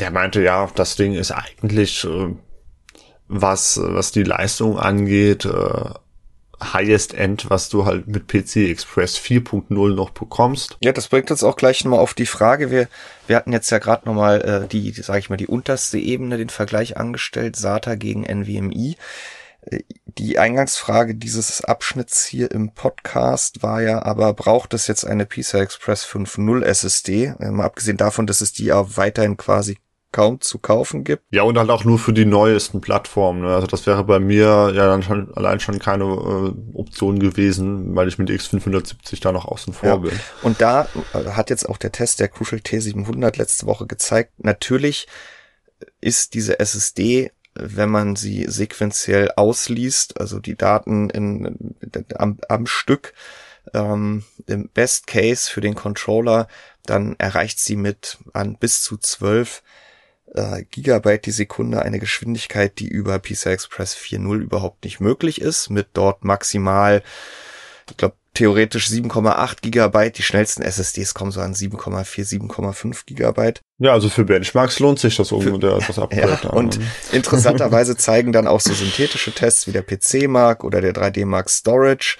Speaker 2: Der meinte, ja, das Ding ist eigentlich, äh, was, was die Leistung angeht, äh, Highest End, was du halt mit PC Express 4.0 noch bekommst.
Speaker 1: Ja, das bringt uns auch gleich nochmal auf die Frage. Wir, wir hatten jetzt ja gerade nochmal äh, die, sag ich mal, die unterste Ebene, den Vergleich angestellt, SATA gegen NVMe. Äh, die Eingangsfrage dieses Abschnitts hier im Podcast war ja aber, braucht es jetzt eine PCI Express 5.0 SSD? Äh, mal abgesehen davon, dass es die auch weiterhin quasi kaum zu kaufen gibt.
Speaker 2: Ja, und halt auch nur für die neuesten Plattformen. Ne? Also das wäre bei mir ja dann schon allein schon keine äh, Option gewesen, weil ich mit X570 da noch außen vor ja. bin.
Speaker 1: Und da äh, hat jetzt auch der Test der Crucial T700 letzte Woche gezeigt, natürlich ist diese SSD wenn man sie sequenziell ausliest, also die Daten in, am, am Stück, ähm, im Best Case für den Controller, dann erreicht sie mit an bis zu 12 äh, Gigabyte die Sekunde eine Geschwindigkeit, die über PCI Express 4.0 überhaupt nicht möglich ist, mit dort maximal, ich glaube, theoretisch 7,8 Gigabyte. Die schnellsten SSDs kommen so an 7,4, 7,5 Gigabyte.
Speaker 2: Ja, also für Benchmarks lohnt sich das ungefähr etwas
Speaker 1: Upgrade. Ja, und interessanterweise zeigen dann auch so synthetische Tests wie der PC Mark oder der 3D Mark Storage,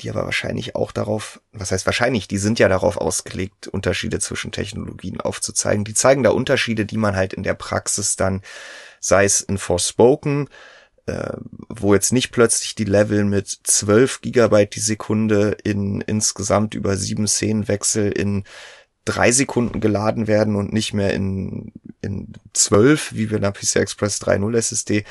Speaker 1: die aber wahrscheinlich auch darauf, was heißt wahrscheinlich, die sind ja darauf ausgelegt, Unterschiede zwischen Technologien aufzuzeigen. Die zeigen da Unterschiede, die man halt in der Praxis dann, sei es in Forspoken, äh, wo jetzt nicht plötzlich die Level mit 12 Gigabyte die Sekunde in insgesamt über sieben Szenenwechsel in drei Sekunden geladen werden und nicht mehr in, in zwölf, wie wir in der PCI Express 3.0 SSD, äh,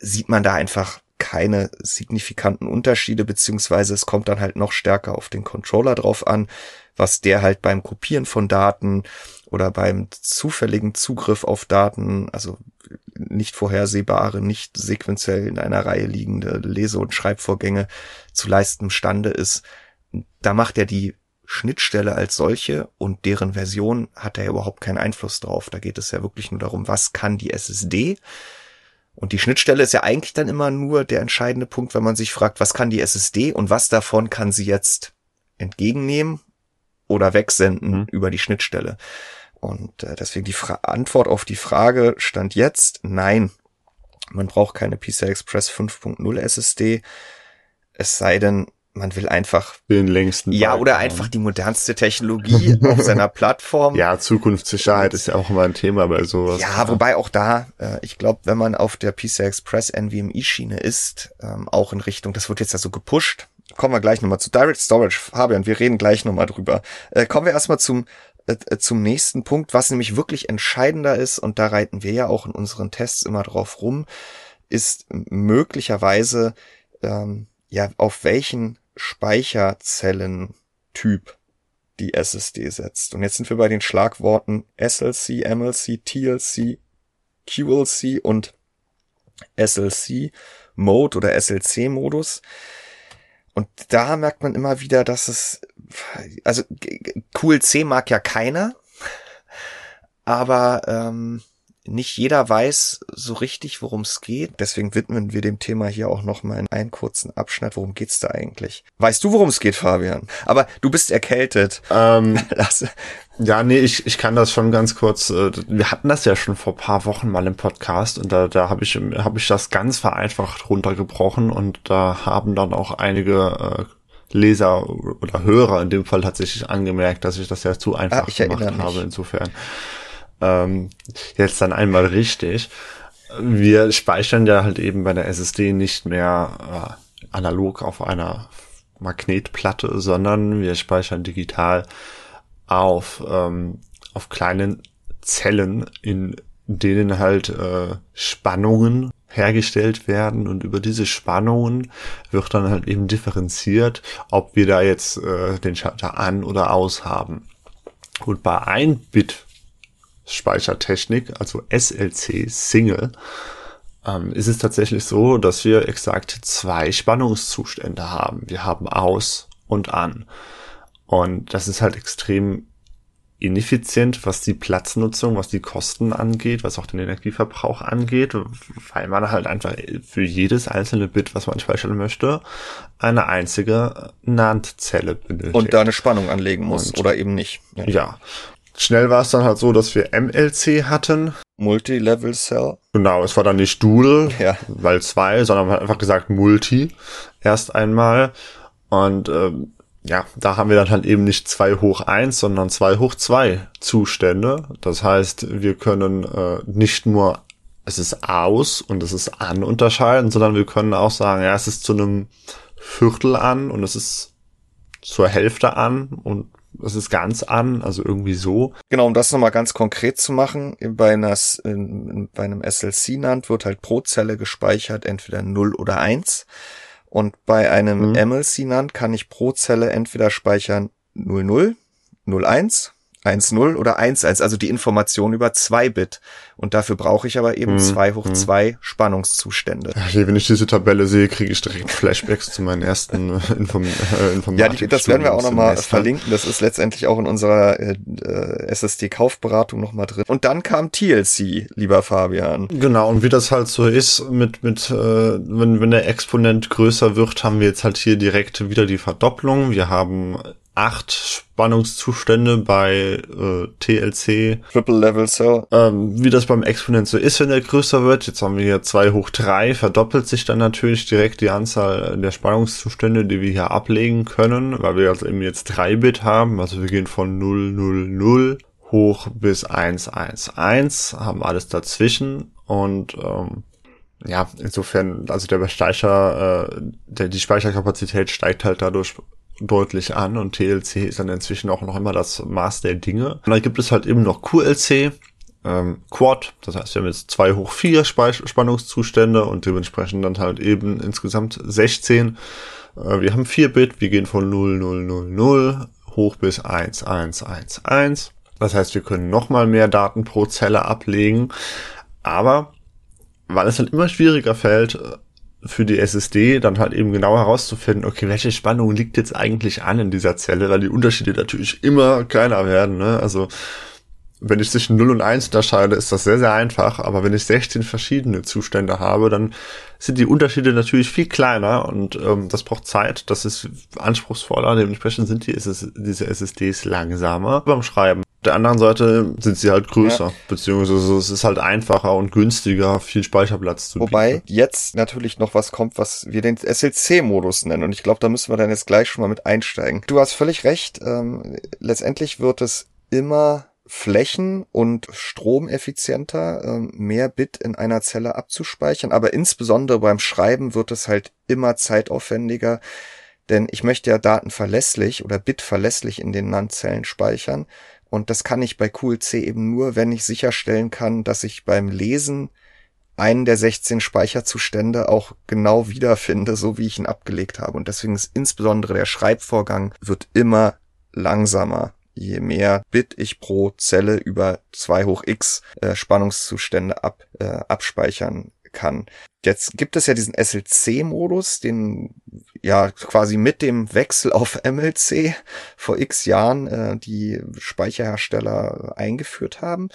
Speaker 1: sieht man da einfach keine signifikanten Unterschiede, beziehungsweise es kommt dann halt noch stärker auf den Controller drauf an, was der halt beim Kopieren von Daten oder beim zufälligen Zugriff auf Daten, also nicht vorhersehbare, nicht sequenziell in einer Reihe liegende Lese- und Schreibvorgänge zu leisten imstande ist. Da macht er die Schnittstelle als solche und deren Version hat er überhaupt keinen Einfluss drauf. Da geht es ja wirklich nur darum, was kann die SSD? Und die Schnittstelle ist ja eigentlich dann immer nur der entscheidende Punkt, wenn man sich fragt, was kann die SSD und was davon kann sie jetzt entgegennehmen oder wegsenden mhm. über die Schnittstelle. Und äh, deswegen die Fra Antwort auf die Frage stand jetzt, nein, man braucht keine PCI Express 5.0 SSD, es sei denn, man will einfach
Speaker 2: den längsten
Speaker 1: ja oder haben. einfach die modernste Technologie auf seiner Plattform.
Speaker 2: Ja, Zukunftssicherheit ist ja auch immer ein Thema bei sowas.
Speaker 1: Ja, wobei auch da, äh, ich glaube, wenn man auf der PCI Express NVMe Schiene ist, ähm, auch in Richtung, das wird jetzt ja so gepusht. Kommen wir gleich nochmal zu Direct Storage, Fabian, wir reden gleich nochmal drüber. Äh, kommen wir erstmal zum äh, äh, zum nächsten Punkt, was nämlich wirklich entscheidender ist, und da reiten wir ja auch in unseren Tests immer drauf rum, ist möglicherweise, ähm, ja, auf welchen Speicherzellentyp die SSD setzt. Und jetzt sind wir bei den Schlagworten SLC, MLC, TLC, QLC und SLC Mode oder SLC Modus. Und da merkt man immer wieder, dass es, also QLC mag ja keiner, aber ähm, nicht jeder weiß so richtig, worum es geht. Deswegen widmen wir dem Thema hier auch noch mal einen kurzen Abschnitt. Worum geht's da eigentlich? Weißt du, worum es geht, Fabian? Aber du bist erkältet.
Speaker 2: Ähm, ja, nee, ich, ich kann das schon ganz kurz. Äh, wir hatten das ja schon vor paar Wochen mal im Podcast und da, da habe ich, hab ich das ganz vereinfacht runtergebrochen und da haben dann auch einige äh, Leser oder Hörer in dem Fall tatsächlich angemerkt, dass ich das ja zu einfach ah, gemacht habe. Insofern ähm, jetzt dann einmal richtig. Wir speichern ja halt eben bei der SSD nicht mehr äh, analog auf einer Magnetplatte, sondern wir speichern digital auf, ähm, auf kleinen Zellen, in denen halt äh, Spannungen hergestellt werden und über diese Spannungen wird dann halt eben differenziert, ob wir da jetzt äh, den Schalter an oder aus haben. Und bei 1-Bit Speichertechnik, also SLC Single, ähm, ist es tatsächlich so, dass wir exakt zwei Spannungszustände haben. Wir haben aus und an. Und das ist halt extrem ineffizient, was die Platznutzung, was die Kosten angeht, was auch den Energieverbrauch angeht, weil man halt einfach für jedes einzelne Bit, was man speichern möchte, eine einzige NAND-Zelle benötigt.
Speaker 1: Und da eine Spannung anlegen muss und, oder eben nicht.
Speaker 2: Ja. ja. Schnell war es dann halt so, dass wir MLC hatten.
Speaker 1: Multi-Level Cell.
Speaker 2: Genau, es war dann nicht Dual, ja. weil zwei, sondern man hat einfach gesagt Multi erst einmal. Und ähm, ja, da haben wir dann halt eben nicht zwei hoch eins, sondern zwei hoch zwei Zustände. Das heißt, wir können äh, nicht nur es ist aus und es ist an unterscheiden, sondern wir können auch sagen, ja, es ist zu einem Viertel an und es ist zur Hälfte an und es ist ganz an, also irgendwie so.
Speaker 1: Genau, um das nochmal ganz konkret zu machen, bei, einer, in, bei einem SLC-NAND wird halt pro Zelle gespeichert entweder 0 oder 1. Und bei einem mhm. MLC-NAND kann ich pro Zelle entweder speichern 00, 01 1-0 oder 1-1, also die Information über 2 Bit. Und dafür brauche ich aber eben 2 hm, hoch 2 hm. Spannungszustände.
Speaker 2: Ja, wenn ich diese Tabelle sehe, kriege ich direkt Flashbacks zu meinen ersten äh, Inform äh, Informatik.
Speaker 1: Ja, die, das werden wir auch nochmal verlinken. Das ist letztendlich auch in unserer äh SSD-Kaufberatung nochmal drin. Und dann kam TLC, lieber Fabian.
Speaker 2: Genau, und wie das halt so ist, mit, mit äh, wenn, wenn der Exponent größer wird, haben wir jetzt halt hier direkt wieder die Verdopplung. Wir haben acht Spannungszustände bei äh, TLC.
Speaker 1: Triple Level Cell.
Speaker 2: Ähm, wie das beim Exponent so ist, wenn der größer wird. Jetzt haben wir hier zwei hoch drei verdoppelt sich dann natürlich direkt die Anzahl der Spannungszustände, die wir hier ablegen können, weil wir also eben jetzt drei Bit haben. Also wir gehen von 0, 0, 0 hoch bis 1, 1, 1, haben alles dazwischen und ähm, ja, insofern, also der Speicher, äh, der, die Speicherkapazität steigt halt dadurch deutlich an und TLC ist dann inzwischen auch noch immer das Maß der Dinge. Und dann gibt es halt eben noch QLC, ähm, Quad, das heißt, wir haben jetzt zwei hoch vier Spannungszustände und dementsprechend dann halt eben insgesamt 16. Äh, wir haben 4 Bit, wir gehen von 0, 0, 0, 0 hoch bis 1, 1, 1, 1. Das heißt, wir können nochmal mehr Daten pro Zelle ablegen, aber weil es halt immer schwieriger fällt, für die SSD dann halt eben genau herauszufinden, okay, welche Spannung liegt jetzt eigentlich an in dieser Zelle, weil die Unterschiede natürlich immer kleiner werden. Ne? Also wenn ich zwischen 0 und 1 unterscheide, ist das sehr, sehr einfach. Aber wenn ich 16 verschiedene Zustände habe, dann sind die Unterschiede natürlich viel kleiner und ähm, das braucht Zeit. Das ist anspruchsvoller. Dementsprechend sind die, diese SSDs langsamer beim Schreiben der anderen Seite sind sie halt größer, ja. beziehungsweise es ist halt einfacher und günstiger, viel Speicherplatz zu
Speaker 1: Wobei bieten. jetzt natürlich noch was kommt, was wir den SLC-Modus nennen. Und ich glaube, da müssen wir dann jetzt gleich schon mal mit einsteigen. Du hast völlig recht. Ähm, letztendlich wird es immer flächen- und stromeffizienter, ähm, mehr Bit in einer Zelle abzuspeichern. Aber insbesondere beim Schreiben wird es halt immer zeitaufwendiger, denn ich möchte ja Daten verlässlich oder Bit verlässlich in den NAND-Zellen speichern. Und das kann ich bei QLC eben nur, wenn ich sicherstellen kann, dass ich beim Lesen einen der 16 Speicherzustände auch genau wiederfinde, so wie ich ihn abgelegt habe. Und deswegen ist insbesondere der Schreibvorgang wird immer langsamer, je mehr Bit ich pro Zelle über 2 hoch x äh, Spannungszustände ab, äh, abspeichern kann. Jetzt gibt es ja diesen SLC-Modus, den ja quasi mit dem Wechsel auf MLC vor x Jahren äh, die Speicherhersteller eingeführt haben,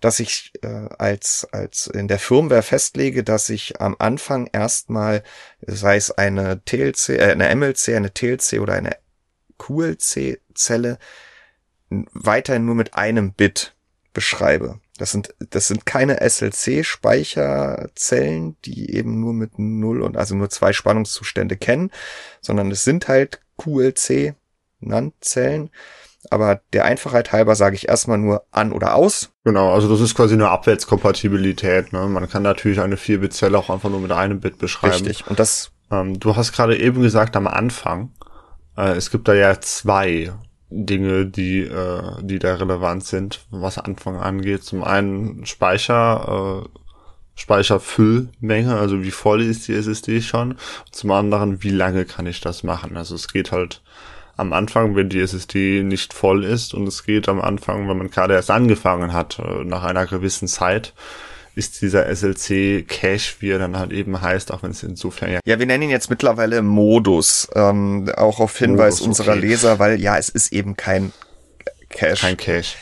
Speaker 1: dass ich äh, als als in der Firmware festlege, dass ich am Anfang erstmal, sei es eine TLC, äh, eine MLC, eine TLC oder eine QLC-Zelle, weiterhin nur mit einem Bit beschreibe. Das sind, das sind keine SLC-Speicherzellen, die eben nur mit null und also nur zwei Spannungszustände kennen, sondern es sind halt QLC NAND-Zellen. Aber der Einfachheit halber sage ich erstmal nur an oder aus.
Speaker 2: Genau, also das ist quasi eine Abwärtskompatibilität. Ne? Man kann natürlich eine 4-Bit-Zelle auch einfach nur mit einem Bit beschreiben.
Speaker 1: Richtig, und das...
Speaker 2: Ähm, du hast gerade eben gesagt am Anfang, äh, es gibt da ja zwei Dinge, die, äh, die da relevant sind, was Anfang angeht. Zum einen Speicher, äh, Speicherfüllmenge, also wie voll ist die SSD schon. Zum anderen, wie lange kann ich das machen? Also es geht halt am Anfang, wenn die SSD nicht voll ist und es geht am Anfang, wenn man gerade erst angefangen hat, äh, nach einer gewissen Zeit, ist dieser SLC Cache, wie er dann halt eben heißt, auch wenn es insofern
Speaker 1: ja. Ja, wir nennen ihn jetzt mittlerweile Modus, ähm, auch auf Hinweis Modus, unserer okay. Leser, weil ja, es ist eben kein Cache.
Speaker 2: Kein Cache.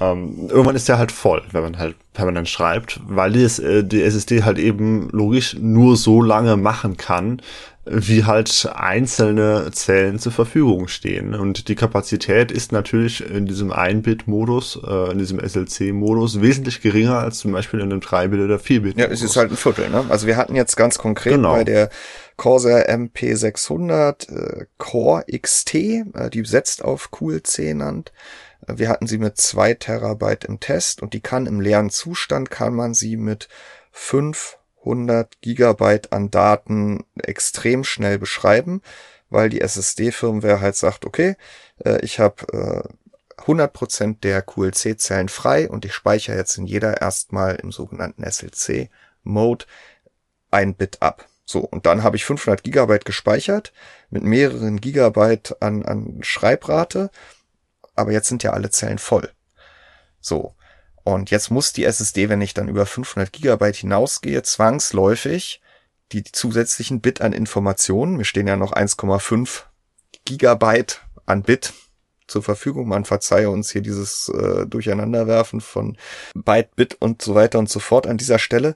Speaker 2: Ähm, irgendwann ist der halt voll, wenn man halt permanent schreibt, weil die, äh, die SSD halt eben logisch nur so lange machen kann, wie halt einzelne Zellen zur Verfügung stehen. Und die Kapazität ist natürlich in diesem 1-Bit-Modus, äh, in diesem SLC-Modus wesentlich geringer als zum Beispiel in einem 3-Bit- oder 4-Bit.
Speaker 1: Ja, es ist halt ein Viertel. Ne? Also wir hatten jetzt ganz konkret genau. bei der Corsair MP600 äh, Core XT, äh, die setzt auf QLC nannt. Wir hatten sie mit zwei Terabyte im Test und die kann im leeren Zustand kann man sie mit fünf 100 Gigabyte an Daten extrem schnell beschreiben, weil die SSD-Firmware halt sagt, okay, äh, ich habe äh, 100% der QLC-Zellen frei und ich speichere jetzt in jeder erstmal im sogenannten SLC-Mode ein Bit ab. So, und dann habe ich 500 Gigabyte gespeichert mit mehreren Gigabyte an, an Schreibrate, aber jetzt sind ja alle Zellen voll. So, und jetzt muss die SSD, wenn ich dann über 500 Gigabyte hinausgehe, zwangsläufig die zusätzlichen Bit an Informationen, mir stehen ja noch 1,5 Gigabyte an Bit zur Verfügung. Man verzeihe uns hier dieses äh, Durcheinanderwerfen von Byte, Bit und so weiter und so fort an dieser Stelle.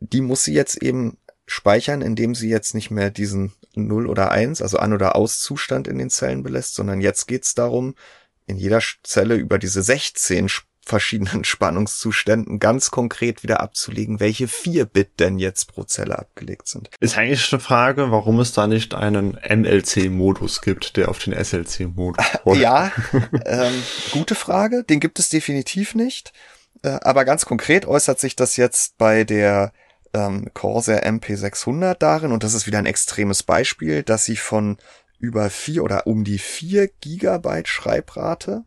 Speaker 1: Die muss sie jetzt eben speichern, indem sie jetzt nicht mehr diesen 0 oder 1, also An- oder Aus-Zustand in den Zellen belässt, sondern jetzt geht's darum, in jeder Zelle über diese 16 verschiedenen Spannungszuständen ganz konkret wieder abzulegen, welche 4 Bit denn jetzt pro Zelle abgelegt sind.
Speaker 2: Ist eigentlich eine Frage, warum es da nicht einen MLC-Modus gibt, der auf den SLC-Modus
Speaker 1: Ja, ähm, gute Frage. Den gibt es definitiv nicht. Äh, aber ganz konkret äußert sich das jetzt bei der ähm, Corsair MP600 darin, und das ist wieder ein extremes Beispiel, dass sie von über vier oder um die vier Gigabyte Schreibrate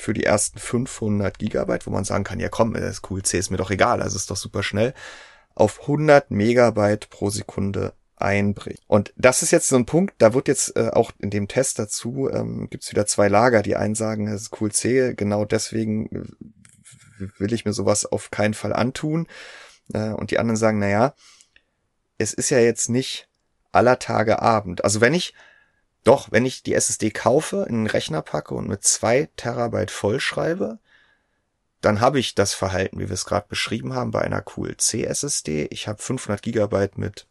Speaker 1: für die ersten 500 Gigabyte, wo man sagen kann, ja komm, das QLC ist mir doch egal, also ist doch super schnell, auf 100 Megabyte pro Sekunde einbricht. Und das ist jetzt so ein Punkt, da wird jetzt äh, auch in dem Test dazu, ähm, gibt es wieder zwei Lager, die einen sagen, das ist QLC, genau deswegen will ich mir sowas auf keinen Fall antun. Äh, und die anderen sagen, na ja, es ist ja jetzt nicht aller Tage Abend. Also wenn ich doch, wenn ich die SSD kaufe, in den Rechner packe und mit zwei Terabyte vollschreibe, dann habe ich das Verhalten, wie wir es gerade beschrieben haben, bei einer QLC SSD. Ich habe 500 Gigabyte mit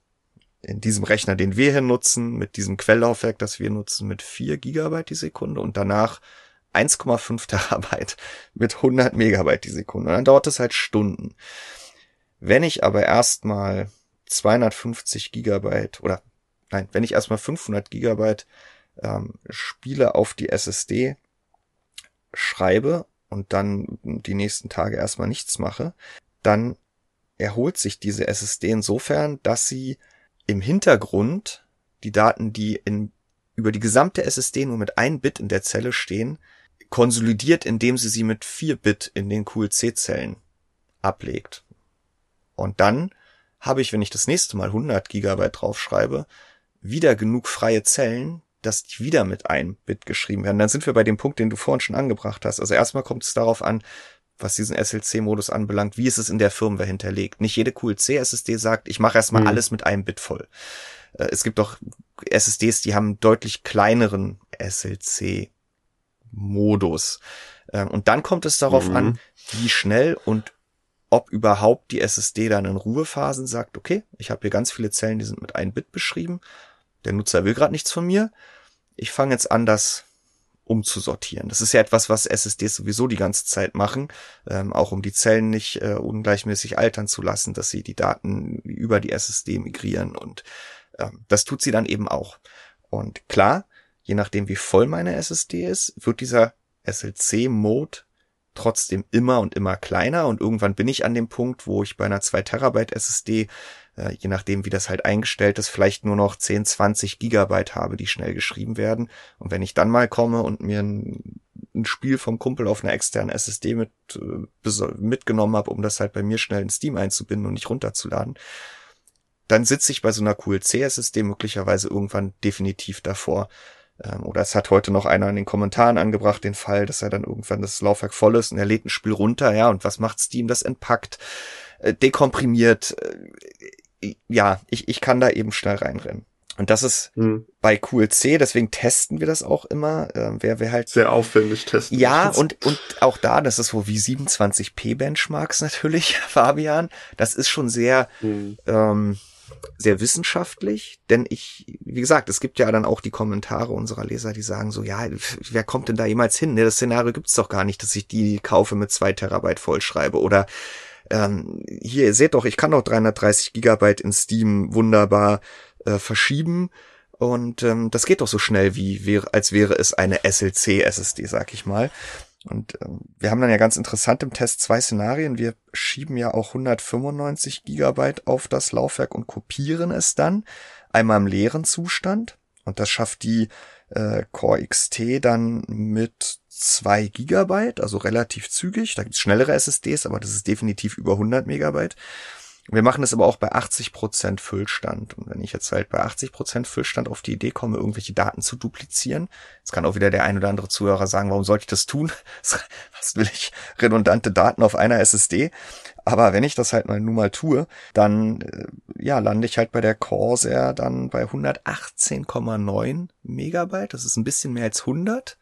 Speaker 1: in diesem Rechner, den wir hier nutzen, mit diesem Quelllaufwerk, das wir nutzen, mit 4 Gigabyte die Sekunde und danach 1,5 Terabyte mit 100 Megabyte die Sekunde. Und dann dauert es halt Stunden. Wenn ich aber erstmal 250 Gigabyte oder nein, wenn ich erstmal 500 Gigabyte ähm, Spiele auf die SSD schreibe und dann die nächsten Tage erstmal nichts mache, dann erholt sich diese SSD insofern, dass sie im Hintergrund die Daten, die in, über die gesamte SSD nur mit ein Bit in der Zelle stehen, konsolidiert, indem sie sie mit vier Bit in den QLC-Zellen ablegt. Und dann habe ich, wenn ich das nächste Mal 100 Gigabyte draufschreibe, wieder genug freie Zellen, dass die wieder mit einem Bit geschrieben werden. Dann sind wir bei dem Punkt, den du vorhin schon angebracht hast. Also erstmal kommt es darauf an, was diesen SLC-Modus anbelangt, wie ist es in der Firmware hinterlegt. Nicht jede QLC-SSD sagt, ich mache erstmal mhm. alles mit einem Bit voll. Äh, es gibt doch SSDs, die haben deutlich kleineren SLC-Modus. Ähm, und dann kommt es darauf mhm. an, wie schnell und ob überhaupt die SSD dann in Ruhephasen sagt, okay, ich habe hier ganz viele Zellen, die sind mit einem Bit beschrieben der Nutzer will gerade nichts von mir. Ich fange jetzt an, das umzusortieren. Das ist ja etwas, was SSDs sowieso die ganze Zeit machen, ähm, auch um die Zellen nicht äh, ungleichmäßig altern zu lassen, dass sie die Daten über die SSD migrieren und ähm, das tut sie dann eben auch. Und klar, je nachdem wie voll meine SSD ist, wird dieser SLC-Mode trotzdem immer und immer kleiner und irgendwann bin ich an dem Punkt, wo ich bei einer 2 Terabyte SSD äh, je nachdem, wie das halt eingestellt ist, vielleicht nur noch 10, 20 Gigabyte habe, die schnell geschrieben werden. Und wenn ich dann mal komme und mir einen ein Spiel vom Kumpel auf einer externen SSD mit, äh, mitgenommen habe, um das halt bei mir schnell in Steam einzubinden und nicht runterzuladen, dann sitze ich bei so einer QLC-SSD möglicherweise irgendwann definitiv davor. Ähm, oder es hat heute noch einer in den Kommentaren angebracht, den Fall, dass er dann irgendwann das Laufwerk voll ist und er lädt ein Spiel runter, ja, und was macht Steam? Das entpackt, äh, dekomprimiert. Ja, ich, ich kann da eben schnell reinrennen. Und das ist mhm. bei QLC, deswegen testen wir das auch immer. Äh, wer, wer halt
Speaker 2: sehr aufwendig testen.
Speaker 1: Ja, und, und auch da, das ist wo wie 27p Benchmarks natürlich, Fabian. Das ist schon sehr, mhm. ähm, sehr wissenschaftlich, denn ich, wie gesagt, es gibt ja dann auch die Kommentare unserer Leser, die sagen so, ja, wer kommt denn da jemals hin? Ne, das Szenario gibt's doch gar nicht, dass ich die kaufe mit zwei Terabyte vollschreibe oder ähm, hier, ihr seht doch, ich kann doch 330 Gigabyte in Steam wunderbar äh, verschieben und ähm, das geht doch so schnell wie, wäre, als wäre es eine SLC-SSD, sag ich mal. Und ähm, wir haben dann ja ganz interessant im Test zwei Szenarien. Wir schieben ja auch 195 Gigabyte auf das Laufwerk und kopieren es dann einmal im leeren Zustand. Und das schafft die äh, Core XT dann mit zwei Gigabyte, also relativ zügig. Da gibt's schnellere SSDs, aber das ist definitiv über 100 Megabyte. Wir machen das aber auch bei 80% Füllstand. Und wenn ich jetzt halt bei 80% Füllstand auf die Idee komme, irgendwelche Daten zu duplizieren, jetzt kann auch wieder der ein oder andere Zuhörer sagen, warum sollte ich das tun? Was will ich? Redundante Daten auf einer SSD. Aber wenn ich das halt mal nun mal tue, dann äh, ja, lande ich halt bei der Corsair dann bei 118,9 Megabyte. Das ist ein bisschen mehr als 100,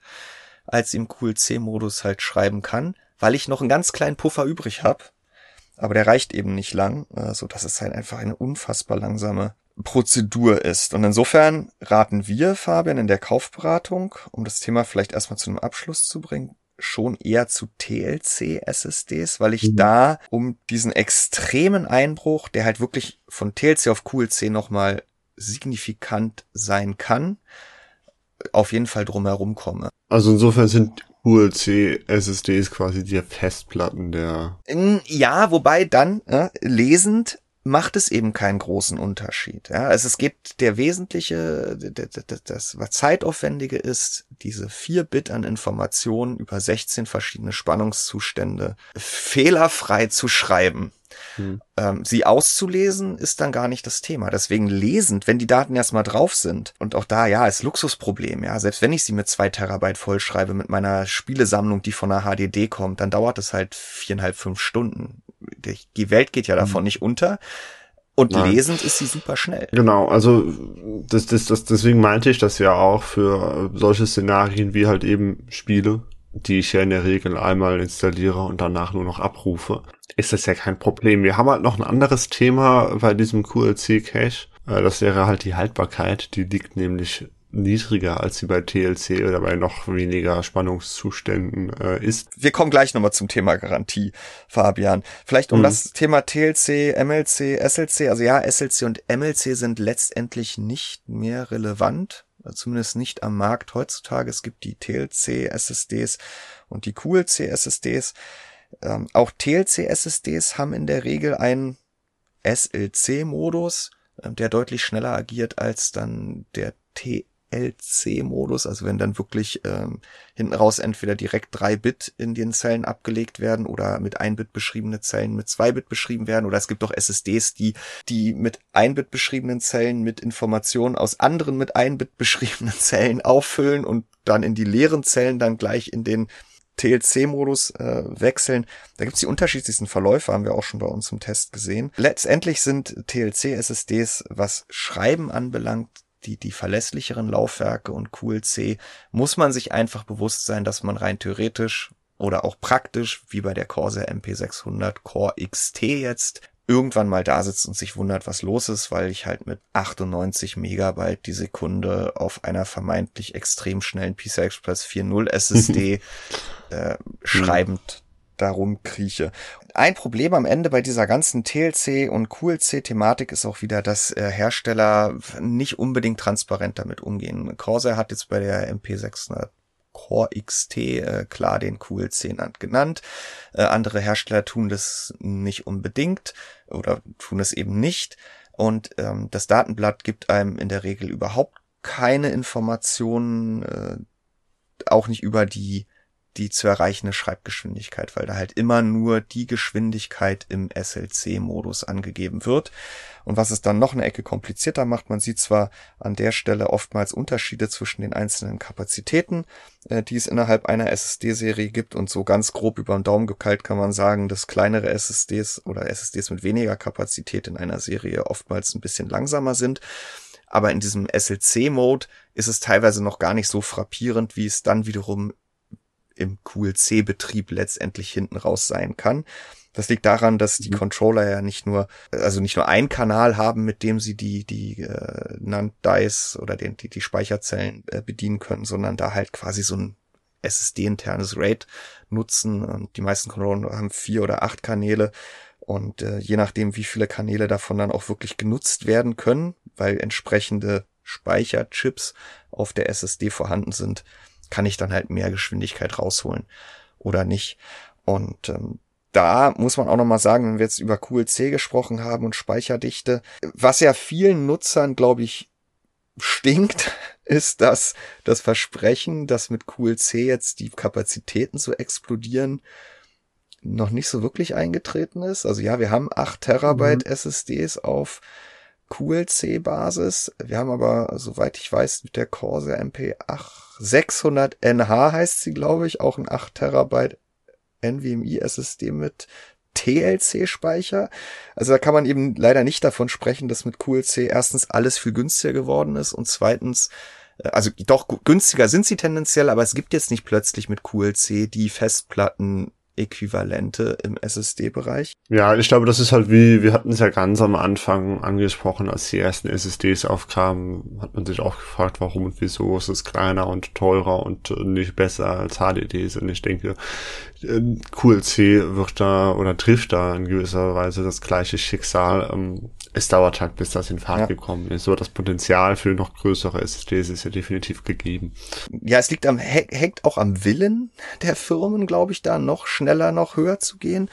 Speaker 1: als im QLC-Modus halt schreiben kann, weil ich noch einen ganz kleinen Puffer übrig habe aber der reicht eben nicht lang, äh, so dass es halt einfach eine unfassbar langsame Prozedur ist. Und insofern raten wir, Fabian, in der Kaufberatung, um das Thema vielleicht erstmal zu einem Abschluss zu bringen, schon eher zu TLC-SSDs, weil ich mhm. da um diesen extremen Einbruch, der halt wirklich von TLC auf QLC nochmal signifikant sein kann, auf jeden Fall drumherum komme.
Speaker 2: Also insofern sind ULC SSDs quasi die Festplatten der.
Speaker 1: Ja, wobei dann äh, lesend macht es eben keinen großen Unterschied. Ja, also es geht der wesentliche, das was zeitaufwendige ist, diese vier Bit an Informationen über 16 verschiedene Spannungszustände fehlerfrei zu schreiben. Hm. Ähm, sie auszulesen ist dann gar nicht das Thema. Deswegen lesend, wenn die Daten erstmal drauf sind und auch da, ja, ist Luxusproblem, ja. Selbst wenn ich sie mit zwei Terabyte vollschreibe mit meiner Spielesammlung, die von der HDD kommt, dann dauert es halt viereinhalb, fünf Stunden. Die Welt geht ja hm. davon hm. nicht unter. Und Nein. lesend ist sie super schnell.
Speaker 2: Genau, also das, das, das, deswegen meinte ich das ja auch für solche Szenarien wie halt eben Spiele, die ich ja in der Regel einmal installiere und danach nur noch abrufe, ist das ja kein Problem. Wir haben halt noch ein anderes Thema bei diesem QLC-Cache. Äh, das wäre halt die Haltbarkeit. Die liegt nämlich niedriger als sie bei TLC oder bei noch weniger Spannungszuständen äh, ist.
Speaker 1: Wir kommen gleich nochmal zum Thema Garantie, Fabian. Vielleicht um mhm. das Thema TLC, MLC, SLC, also ja, SLC und MLC sind letztendlich nicht mehr relevant zumindest nicht am Markt heutzutage. Es gibt die TLC-SSDs und die QLC-SSDs. Ähm, auch TLC-SSDs haben in der Regel einen SLC-Modus, äh, der deutlich schneller agiert als dann der TL LC-Modus, also wenn dann wirklich ähm, hinten raus entweder direkt drei Bit in den Zellen abgelegt werden oder mit ein Bit beschriebene Zellen mit zwei Bit beschrieben werden oder es gibt auch SSDs, die die mit ein Bit beschriebenen Zellen mit Informationen aus anderen mit ein Bit beschriebenen Zellen auffüllen und dann in die leeren Zellen dann gleich in den TLC-Modus äh, wechseln. Da gibt's die unterschiedlichsten Verläufe, haben wir auch schon bei uns im Test gesehen. Letztendlich sind TLC-SSDs, was Schreiben anbelangt, die, die verlässlicheren Laufwerke und QLC muss man sich einfach bewusst sein, dass man rein theoretisch oder auch praktisch, wie bei der Corsair MP600 Core XT jetzt, irgendwann mal da sitzt und sich wundert, was los ist, weil ich halt mit 98 Megabyte die Sekunde auf einer vermeintlich extrem schnellen PCI Express 4.0 SSD äh, schreibend darum krieche. Ein Problem am Ende bei dieser ganzen TLC und QLC-Thematik ist auch wieder, dass äh, Hersteller nicht unbedingt transparent damit umgehen. Corsair hat jetzt bei der MP600 Core XT äh, klar den QLC genannt. Äh, andere Hersteller tun das nicht unbedingt oder tun es eben nicht. Und ähm, das Datenblatt gibt einem in der Regel überhaupt keine Informationen, äh, auch nicht über die die zu erreichende Schreibgeschwindigkeit, weil da halt immer nur die Geschwindigkeit im SLC-Modus angegeben wird. Und was es dann noch eine Ecke komplizierter macht, man sieht zwar an der Stelle oftmals Unterschiede zwischen den einzelnen Kapazitäten, äh, die es innerhalb einer SSD-Serie gibt und so ganz grob über den Daumen gekeilt kann man sagen, dass kleinere SSDs oder SSDs mit weniger Kapazität in einer Serie oftmals ein bisschen langsamer sind. Aber in diesem SLC-Mode ist es teilweise noch gar nicht so frappierend, wie es dann wiederum im QLC-Betrieb letztendlich hinten raus sein kann. Das liegt daran, dass die mhm. Controller ja nicht nur, also nicht nur ein Kanal haben, mit dem sie die, die äh, NAND Dice oder den, die, die Speicherzellen äh, bedienen können, sondern da halt quasi so ein SSD-internes RAID nutzen. Und die meisten Controller haben vier oder acht Kanäle. Und äh, je nachdem, wie viele Kanäle davon dann auch wirklich genutzt werden können, weil entsprechende Speicherchips auf der SSD vorhanden sind, kann ich dann halt mehr Geschwindigkeit rausholen oder nicht. Und ähm, da muss man auch nochmal sagen, wenn wir jetzt über QLC gesprochen haben und Speicherdichte, was ja vielen Nutzern, glaube ich, stinkt, ist, dass das Versprechen, dass mit QLC jetzt die Kapazitäten zu explodieren, noch nicht so wirklich eingetreten ist. Also ja, wir haben 8 Terabyte mhm. SSDs auf QLC-Basis. Wir haben aber, soweit ich weiß, mit der Corsair MP8 600 NH heißt sie, glaube ich, auch ein 8 Terabyte NVMe SSD mit TLC-Speicher. Also da kann man eben leider nicht davon sprechen, dass mit QLC erstens alles viel günstiger geworden ist und zweitens äh, also doch günstiger sind sie tendenziell, aber es gibt jetzt nicht plötzlich mit QLC die Festplatten Äquivalente im SSD-Bereich.
Speaker 2: Ja, ich glaube, das ist halt wie, wir hatten es ja ganz am Anfang angesprochen, als die ersten SSDs aufkamen, hat man sich auch gefragt, warum und wieso ist es kleiner und teurer und nicht besser als HDDs. Und ich denke, QLC wird da oder trifft da in gewisser Weise das gleiche Schicksal. Ähm, es dauert halt, bis das in Fahrt ja. gekommen ist. So das Potenzial für noch größere SSDs ist ja definitiv gegeben.
Speaker 1: Ja, es liegt am, hängt auch am Willen der Firmen, glaube ich, da noch schneller, noch höher zu gehen.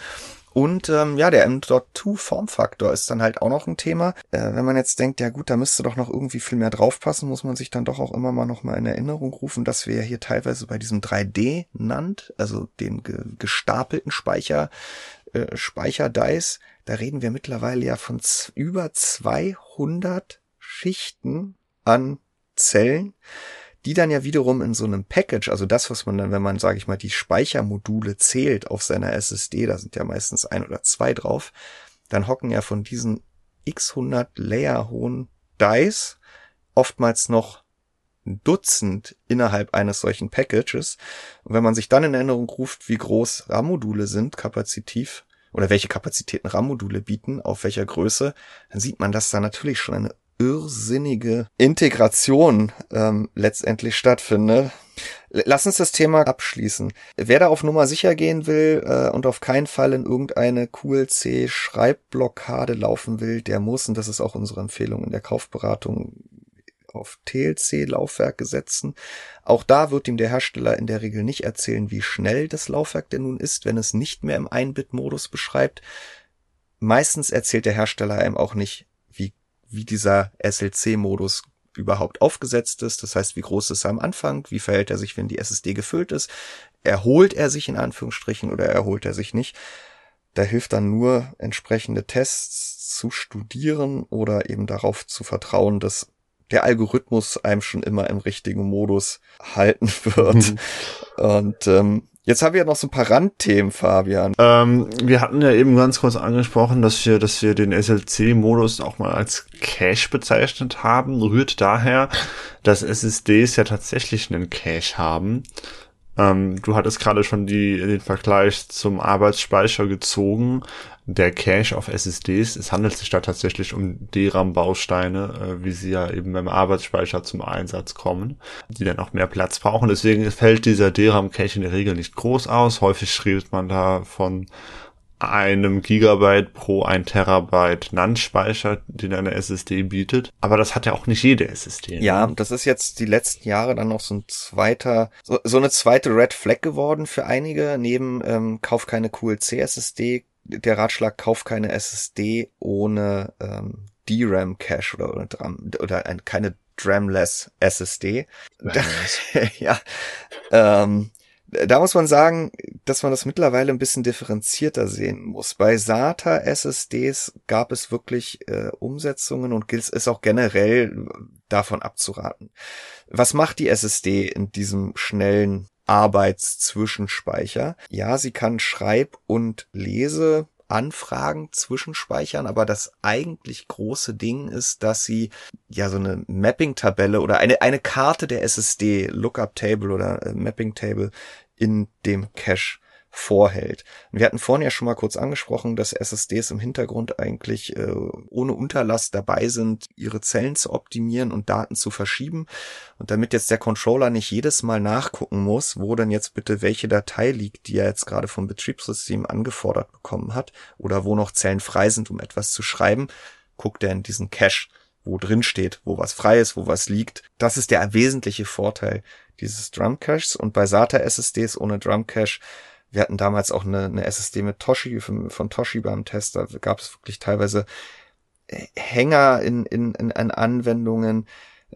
Speaker 1: Und ähm, ja, der M.2-Formfaktor ist dann halt auch noch ein Thema. Äh, wenn man jetzt denkt, ja gut, da müsste doch noch irgendwie viel mehr draufpassen, muss man sich dann doch auch immer mal noch mal in Erinnerung rufen, dass wir ja hier teilweise bei diesem 3D nannt, also den ge gestapelten Speicher, äh, Speicher-Dice, da reden wir mittlerweile ja von über 200 Schichten an Zellen, die dann ja wiederum in so einem Package, also das, was man dann, wenn man, sage ich mal, die Speichermodule zählt auf seiner SSD, da sind ja meistens ein oder zwei drauf, dann hocken ja von diesen x 100 Layer hohen Dice oftmals noch Dutzend innerhalb eines solchen Packages. Und wenn man sich dann in Erinnerung ruft, wie groß RAM-Module sind, kapazitiv, oder welche Kapazitäten RAM-Module bieten, auf welcher Größe, dann sieht man, dass da natürlich schon eine irrsinnige Integration ähm, letztendlich stattfindet. Lass uns das Thema abschließen. Wer da auf Nummer sicher gehen will äh, und auf keinen Fall in irgendeine QLC-Schreibblockade laufen will, der muss, und das ist auch unsere Empfehlung in der Kaufberatung, auf TLC-Laufwerke setzen. Auch da wird ihm der Hersteller in der Regel nicht erzählen, wie schnell das Laufwerk denn nun ist, wenn es nicht mehr im 1-Bit-Modus beschreibt. Meistens erzählt der Hersteller einem auch nicht, wie, dieser SLC-Modus überhaupt aufgesetzt ist. Das heißt, wie groß ist er am Anfang? Wie verhält er sich, wenn die SSD gefüllt ist? Erholt er sich in Anführungsstrichen oder erholt er sich nicht? Da hilft dann nur entsprechende Tests zu studieren oder eben darauf zu vertrauen, dass der Algorithmus einem schon immer im richtigen Modus halten wird. Mhm. Und ähm, Jetzt haben wir ja noch so ein paar Randthemen, Fabian.
Speaker 2: Ähm, wir hatten ja eben ganz kurz angesprochen, dass wir, dass wir den SLC-Modus auch mal als Cache bezeichnet haben. Rührt daher, dass SSDs ja tatsächlich einen Cache haben. Ähm, du hattest gerade schon die, den Vergleich zum Arbeitsspeicher gezogen der Cache auf SSDs. Es handelt sich da tatsächlich um DRAM-Bausteine, äh, wie sie ja eben beim Arbeitsspeicher zum Einsatz kommen, die dann auch mehr Platz brauchen. Deswegen fällt dieser DRAM-Cache in der Regel nicht groß aus. Häufig redet man da von einem Gigabyte pro ein Terabyte NAND-Speicher, den eine SSD bietet. Aber das hat ja auch nicht jede SSD.
Speaker 1: Ja, das ist jetzt die letzten Jahre dann noch so ein zweiter, so, so eine zweite Red Flag geworden für einige. Neben ähm, Kauf keine QLC-SSD der Ratschlag, kauf keine SSD ohne ähm, DRAM Cache oder, oder, DRAM, oder ein, keine DRAMless SSD. ja. Ähm, Da muss man sagen, dass man das mittlerweile ein bisschen differenzierter sehen muss. Bei SATA SSDs gab es wirklich äh, Umsetzungen und gilt es auch generell davon abzuraten. Was macht die SSD in diesem schnellen Arbeitszwischenspeicher? Ja, sie kann Schreib- und Lese Anfragen zwischenspeichern, aber das eigentlich große Ding ist, dass sie ja so eine Mapping-Tabelle oder eine, eine Karte der SSD, Lookup-Table oder äh, Mapping-Table in dem Cache vorhält. wir hatten vorhin ja schon mal kurz angesprochen, dass SSDs im Hintergrund eigentlich äh, ohne Unterlass dabei sind, ihre Zellen zu optimieren und Daten zu verschieben. Und damit jetzt der Controller nicht jedes Mal nachgucken muss, wo denn jetzt bitte welche Datei liegt, die er jetzt gerade vom Betriebssystem angefordert bekommen hat, oder wo noch Zellen frei sind, um etwas zu schreiben, guckt er in diesen Cache wo drin steht, wo was frei ist, wo was liegt. Das ist der wesentliche Vorteil dieses Drum Caches und bei SATA SSDs ohne Drum Cache wir hatten damals auch eine, eine SSD mit Toshi von, von Toshi beim Test. Da gab es wirklich teilweise äh, Hänger in, in, in, in Anwendungen.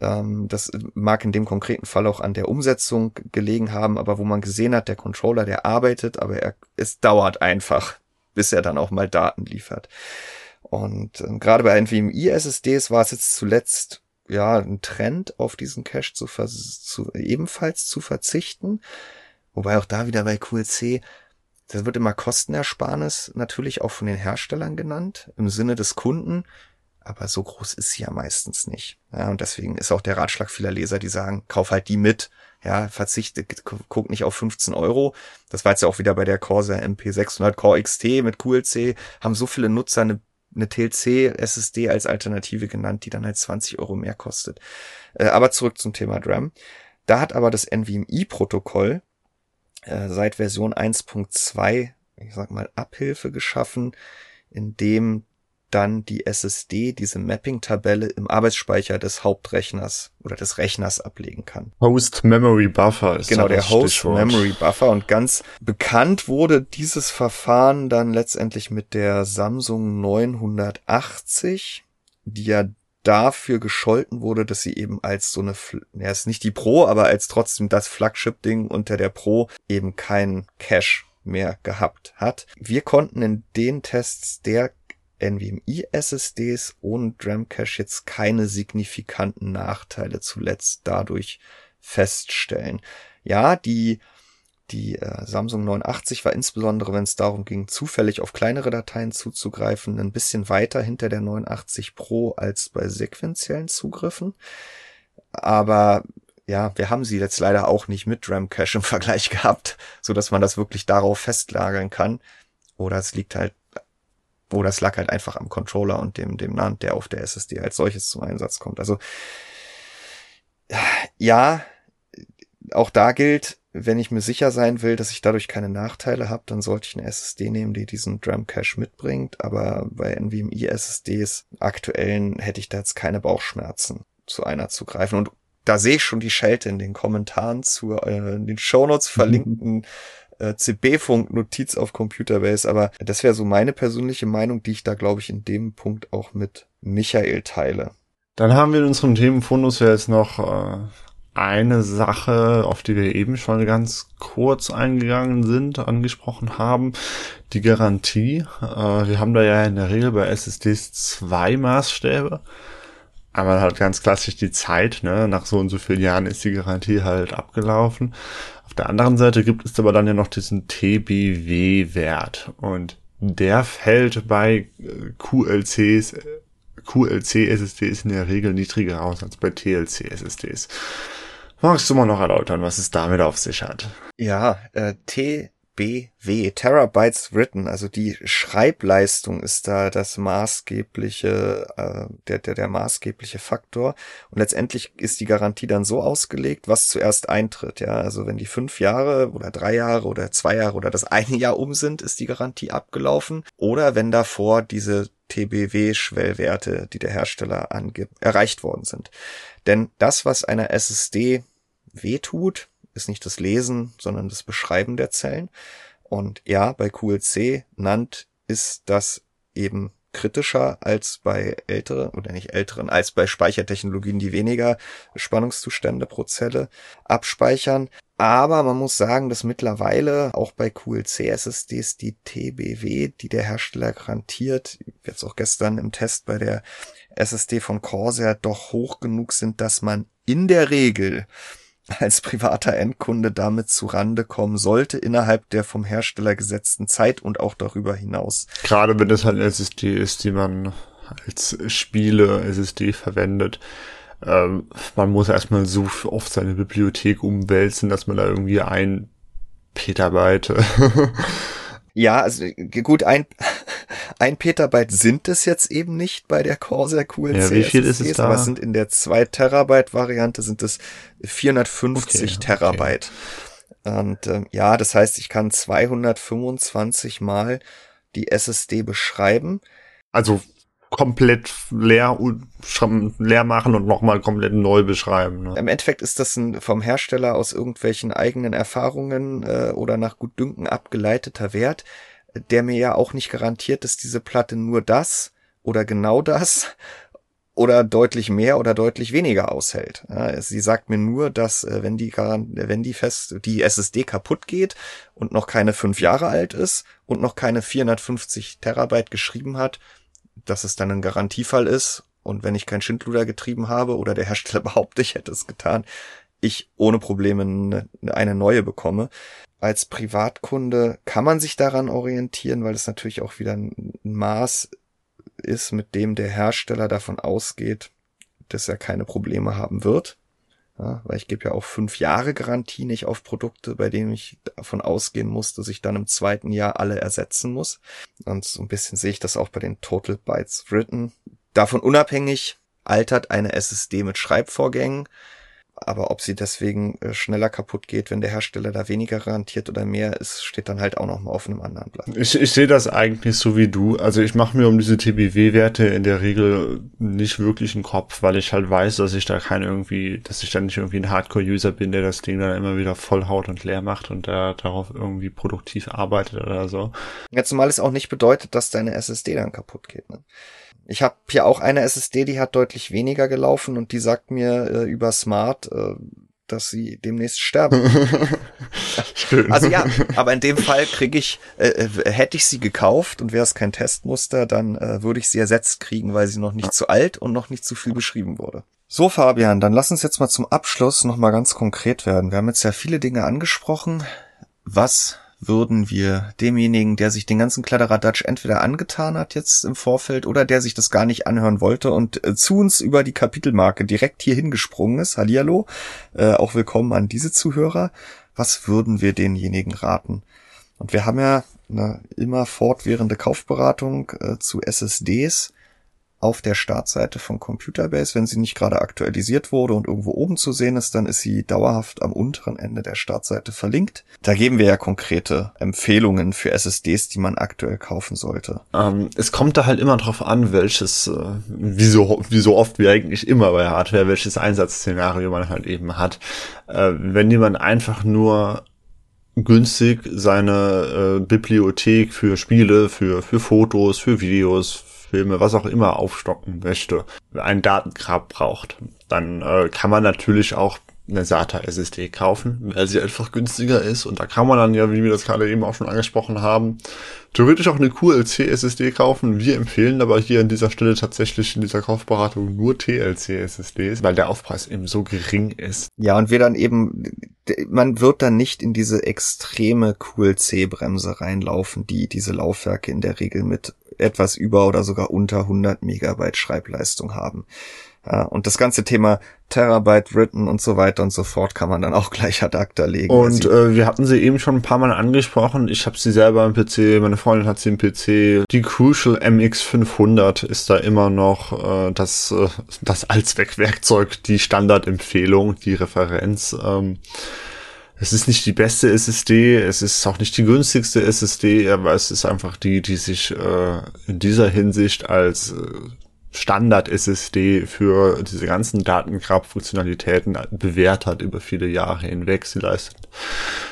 Speaker 1: Ähm, das mag in dem konkreten Fall auch an der Umsetzung gelegen haben, aber wo man gesehen hat, der Controller, der arbeitet, aber er, es dauert einfach, bis er dann auch mal Daten liefert. Und äh, gerade bei NVMe-SSDs war es jetzt zuletzt ja ein Trend, auf diesen Cache zu, zu ebenfalls zu verzichten. Wobei auch da wieder bei QLC, das wird immer Kostenersparnis natürlich auch von den Herstellern genannt, im Sinne des Kunden. Aber so groß ist sie ja meistens nicht. Ja, und deswegen ist auch der Ratschlag vieler Leser, die sagen, kauf halt die mit. Ja, verzichte, guck nicht auf 15 Euro. Das war jetzt ja auch wieder bei der Corsair MP600 Core XT mit QLC, haben so viele Nutzer eine eine TLC SSD als Alternative genannt, die dann halt 20 Euro mehr kostet. Äh, aber zurück zum Thema DRAM. Da hat aber das NVMe-Protokoll äh, seit Version 1.2, ich sag mal, Abhilfe geschaffen, indem dann die SSD diese Mapping-Tabelle im Arbeitsspeicher des Hauptrechners oder des Rechners ablegen kann.
Speaker 2: Host Memory Buffer
Speaker 1: ist Genau, der Host Stichwort. Memory Buffer und ganz bekannt wurde dieses Verfahren dann letztendlich mit der Samsung 980, die ja dafür gescholten wurde, dass sie eben als so eine, ja, ist nicht die Pro, aber als trotzdem das Flagship-Ding unter der Pro eben kein Cache mehr gehabt hat. Wir konnten in den Tests der NVMe SSDs ohne DRAM Cache jetzt keine signifikanten Nachteile zuletzt dadurch feststellen. Ja, die die äh, Samsung 89 war insbesondere, wenn es darum ging, zufällig auf kleinere Dateien zuzugreifen, ein bisschen weiter hinter der 89 Pro als bei sequenziellen Zugriffen. Aber ja, wir haben sie jetzt leider auch nicht mit RAM Cache im Vergleich gehabt, so dass man das wirklich darauf festlagern kann. Oder es liegt halt, oder es lag halt einfach am Controller und dem, dem NAND, der auf der SSD als solches zum Einsatz kommt. Also, ja, auch da gilt, wenn ich mir sicher sein will, dass ich dadurch keine Nachteile habe, dann sollte ich eine SSD nehmen, die diesen DRAM Cache mitbringt. Aber bei NVMe SSDs aktuellen hätte ich da jetzt keine Bauchschmerzen, zu einer zu greifen. Und da sehe ich schon die Schelte in den Kommentaren zu äh, in den Shownotes verlinkten äh, CB-Funk-Notiz auf Computerbase. Aber das wäre so meine persönliche Meinung, die ich da, glaube ich, in dem Punkt auch mit Michael teile.
Speaker 2: Dann haben wir in unserem Themenfundus ja jetzt noch äh, eine Sache, auf die wir eben schon ganz kurz eingegangen sind, angesprochen haben, die Garantie. Äh, wir haben da ja in der Regel bei SSDs zwei Maßstäbe. Aber halt ganz klassisch die Zeit, ne? Nach so und so vielen Jahren ist die Garantie halt abgelaufen. Der anderen Seite gibt es aber dann ja noch diesen TBW-Wert. Und der fällt bei äh, QLCs, QLC-SSDs in der Regel niedriger aus als bei TLC-SSDs. Magst du mal noch erläutern, was es damit auf sich hat?
Speaker 1: Ja, äh, TBW, Terabytes Written, also die Schreibleistung ist da das maßgebliche, äh, der, der, der maßgebliche Faktor. Und letztendlich ist die Garantie dann so ausgelegt, was zuerst eintritt. Ja, also wenn die fünf Jahre oder drei Jahre oder zwei Jahre oder das eine Jahr um sind, ist die Garantie abgelaufen. Oder wenn davor diese TBW-Schwellwerte, die der Hersteller angibt, erreicht worden sind. Denn das, was einer SSD wehtut, ist nicht das Lesen, sondern das Beschreiben der Zellen. Und ja, bei QLC NAND ist das eben kritischer als bei älteren, oder nicht älteren, als bei Speichertechnologien, die weniger Spannungszustände pro Zelle abspeichern. Aber man muss sagen, dass mittlerweile auch bei QLC-SSDs die TBW, die der Hersteller garantiert, jetzt auch gestern im Test bei der SSD von Corsair, doch hoch genug sind, dass man in der Regel als privater Endkunde damit zu Rande kommen sollte innerhalb der vom Hersteller gesetzten Zeit und auch darüber hinaus.
Speaker 2: Gerade wenn es halt SSD ist, die man als Spiele SSD verwendet. Ähm, man muss erstmal so oft seine Bibliothek umwälzen, dass man da irgendwie ein Petabyte
Speaker 1: Ja, also gut, ein, ein Petabyte sind es jetzt eben nicht bei der Corsair QLC.
Speaker 2: Ja, wie viel ist es da?
Speaker 1: Aber es sind in der 2 Terabyte Variante sind es 450 okay, Terabyte. Okay. Und ähm, ja, das heißt, ich kann 225 mal die SSD beschreiben.
Speaker 2: Also komplett leer, leer machen und nochmal komplett neu beschreiben. Ne?
Speaker 1: Im Endeffekt ist das ein vom Hersteller aus irgendwelchen eigenen Erfahrungen äh, oder nach Gutdünken abgeleiteter Wert, der mir ja auch nicht garantiert, dass diese Platte nur das oder genau das oder deutlich mehr oder deutlich weniger aushält. Sie sagt mir nur, dass äh, wenn die wenn die fest die SSD kaputt geht und noch keine fünf Jahre alt ist und noch keine 450 Terabyte geschrieben hat, dass es dann ein Garantiefall ist und wenn ich kein Schindluder getrieben habe oder der Hersteller behauptet, ich hätte es getan, ich ohne Probleme eine neue bekomme. Als Privatkunde kann man sich daran orientieren, weil es natürlich auch wieder ein Maß ist, mit dem der Hersteller davon ausgeht, dass er keine Probleme haben wird. Ja, weil ich gebe ja auch fünf Jahre Garantie nicht auf Produkte, bei denen ich davon ausgehen muss, dass ich dann im zweiten Jahr alle ersetzen muss. Und so ein bisschen sehe ich das auch bei den Total Bytes Written. Davon unabhängig altert eine SSD mit Schreibvorgängen aber ob sie deswegen äh, schneller kaputt geht, wenn der Hersteller da weniger garantiert oder mehr ist, steht dann halt auch noch mal auf einem anderen Blatt.
Speaker 2: Ich, ich sehe das eigentlich so wie du. Also ich mache mir um diese TBW-Werte in der Regel nicht wirklich einen Kopf, weil ich halt weiß, dass ich da kein irgendwie, dass ich dann nicht irgendwie ein Hardcore-User bin, der das Ding dann immer wieder vollhaut und leer macht und da darauf irgendwie produktiv arbeitet oder so.
Speaker 1: Ja, zumal es auch nicht bedeutet, dass deine SSD dann kaputt geht. Ne? Ich habe hier auch eine SSD, die hat deutlich weniger gelaufen und die sagt mir äh, über Smart, äh, dass sie demnächst sterben. Schön. Also ja, aber in dem Fall kriege ich, äh, äh, hätte ich sie gekauft und wäre es kein Testmuster, dann äh, würde ich sie ersetzt kriegen, weil sie noch nicht zu alt und noch nicht zu viel beschrieben wurde. So, Fabian, dann lass uns jetzt mal zum Abschluss nochmal ganz konkret werden. Wir haben jetzt ja viele Dinge angesprochen. Was würden wir demjenigen, der sich den ganzen Kladderadatsch entweder angetan hat jetzt im Vorfeld oder der sich das gar nicht anhören wollte und äh, zu uns über die Kapitelmarke direkt hier hingesprungen ist, Hallihallo, äh, auch willkommen an diese Zuhörer, was würden wir denjenigen raten? Und wir haben ja eine immer fortwährende Kaufberatung äh, zu SSDs auf der Startseite von Computerbase. Wenn sie nicht gerade aktualisiert wurde und irgendwo oben zu sehen ist, dann ist sie dauerhaft am unteren Ende der Startseite verlinkt. Da geben wir ja konkrete Empfehlungen für SSDs, die man aktuell kaufen sollte.
Speaker 2: Ähm, es kommt da halt immer drauf an, welches, äh, wie, so, wie so oft wie eigentlich immer bei Hardware, welches Einsatzszenario man halt eben hat. Äh, wenn jemand einfach nur günstig seine äh, Bibliothek für Spiele, für, für Fotos, für Videos, Filme, was auch immer aufstocken möchte, einen Datengrab braucht, dann äh, kann man natürlich auch eine SATA SSD kaufen, weil sie einfach günstiger ist. Und da kann man dann ja, wie wir das gerade eben auch schon angesprochen haben, theoretisch auch eine QLC SSD kaufen. Wir empfehlen aber hier an dieser Stelle tatsächlich in dieser Kaufberatung nur TLC SSDs, weil der Aufpreis eben so gering ist.
Speaker 1: Ja, und wir dann eben, man wird dann nicht in diese extreme QLC-Bremse reinlaufen, die diese Laufwerke in der Regel mit etwas über oder sogar unter 100 Megabyte Schreibleistung haben. Ja, und das ganze Thema Terabyte written und so weiter und so fort kann man dann auch gleich ad acta legen.
Speaker 2: Und äh, wir hatten sie eben schon ein paar Mal angesprochen. Ich habe sie selber im PC, meine Freundin hat sie im PC. Die Crucial MX500 ist da immer noch äh, das, äh, das Allzweckwerkzeug, die Standardempfehlung, die Referenz. Ähm, es ist nicht die beste SSD, es ist auch nicht die günstigste SSD, aber es ist einfach die, die sich äh, in dieser Hinsicht als äh, Standard-SSD für diese ganzen Datengrab-Funktionalitäten bewährt hat über viele Jahre hinweg. Sie leistet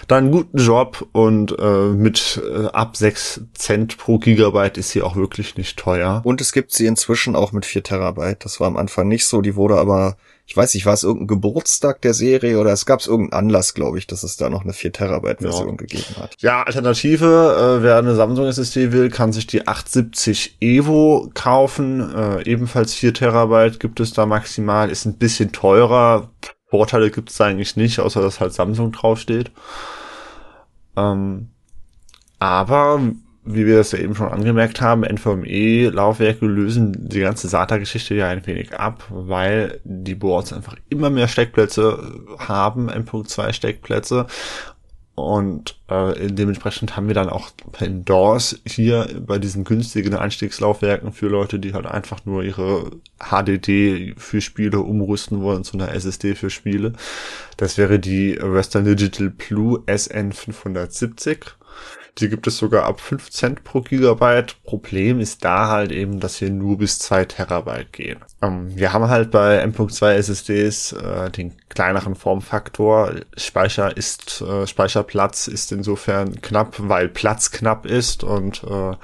Speaker 2: dann einen guten Job und äh, mit äh, ab 6 Cent pro Gigabyte ist sie auch wirklich nicht teuer.
Speaker 1: Und es gibt sie inzwischen auch mit 4 Terabyte. Das war am Anfang nicht so. Die wurde aber ich weiß nicht, war es irgendein Geburtstag der Serie oder es gab es irgendeinen Anlass, glaube ich, dass es da noch eine 4 Terabyte Version ja. gegeben hat.
Speaker 2: Ja, Alternative, äh, wer eine Samsung SSD will, kann sich die 870 Evo kaufen. Äh, ebenfalls 4 Terabyte gibt es da maximal, ist ein bisschen teurer. Vorteile gibt es eigentlich nicht, außer dass halt Samsung draufsteht. Ähm, aber wie wir es ja eben schon angemerkt haben, NVMe-Laufwerke lösen die ganze SATA-Geschichte ja ein wenig ab, weil die Boards einfach immer mehr Steckplätze haben, M.2-Steckplätze. Und äh, dementsprechend haben wir dann auch in DOS hier bei diesen günstigen Einstiegslaufwerken für Leute, die halt einfach nur ihre HDD für Spiele umrüsten wollen zu einer SSD für Spiele. Das wäre die Western Digital Blue SN570 die gibt es sogar ab 5 Cent pro Gigabyte. Problem ist da halt eben, dass wir nur bis 2 Terabyte gehen. Ähm, wir haben halt bei M.2 SSDs äh, den kleineren Formfaktor. Speicher ist, äh, Speicherplatz ist insofern knapp, weil Platz knapp ist und äh,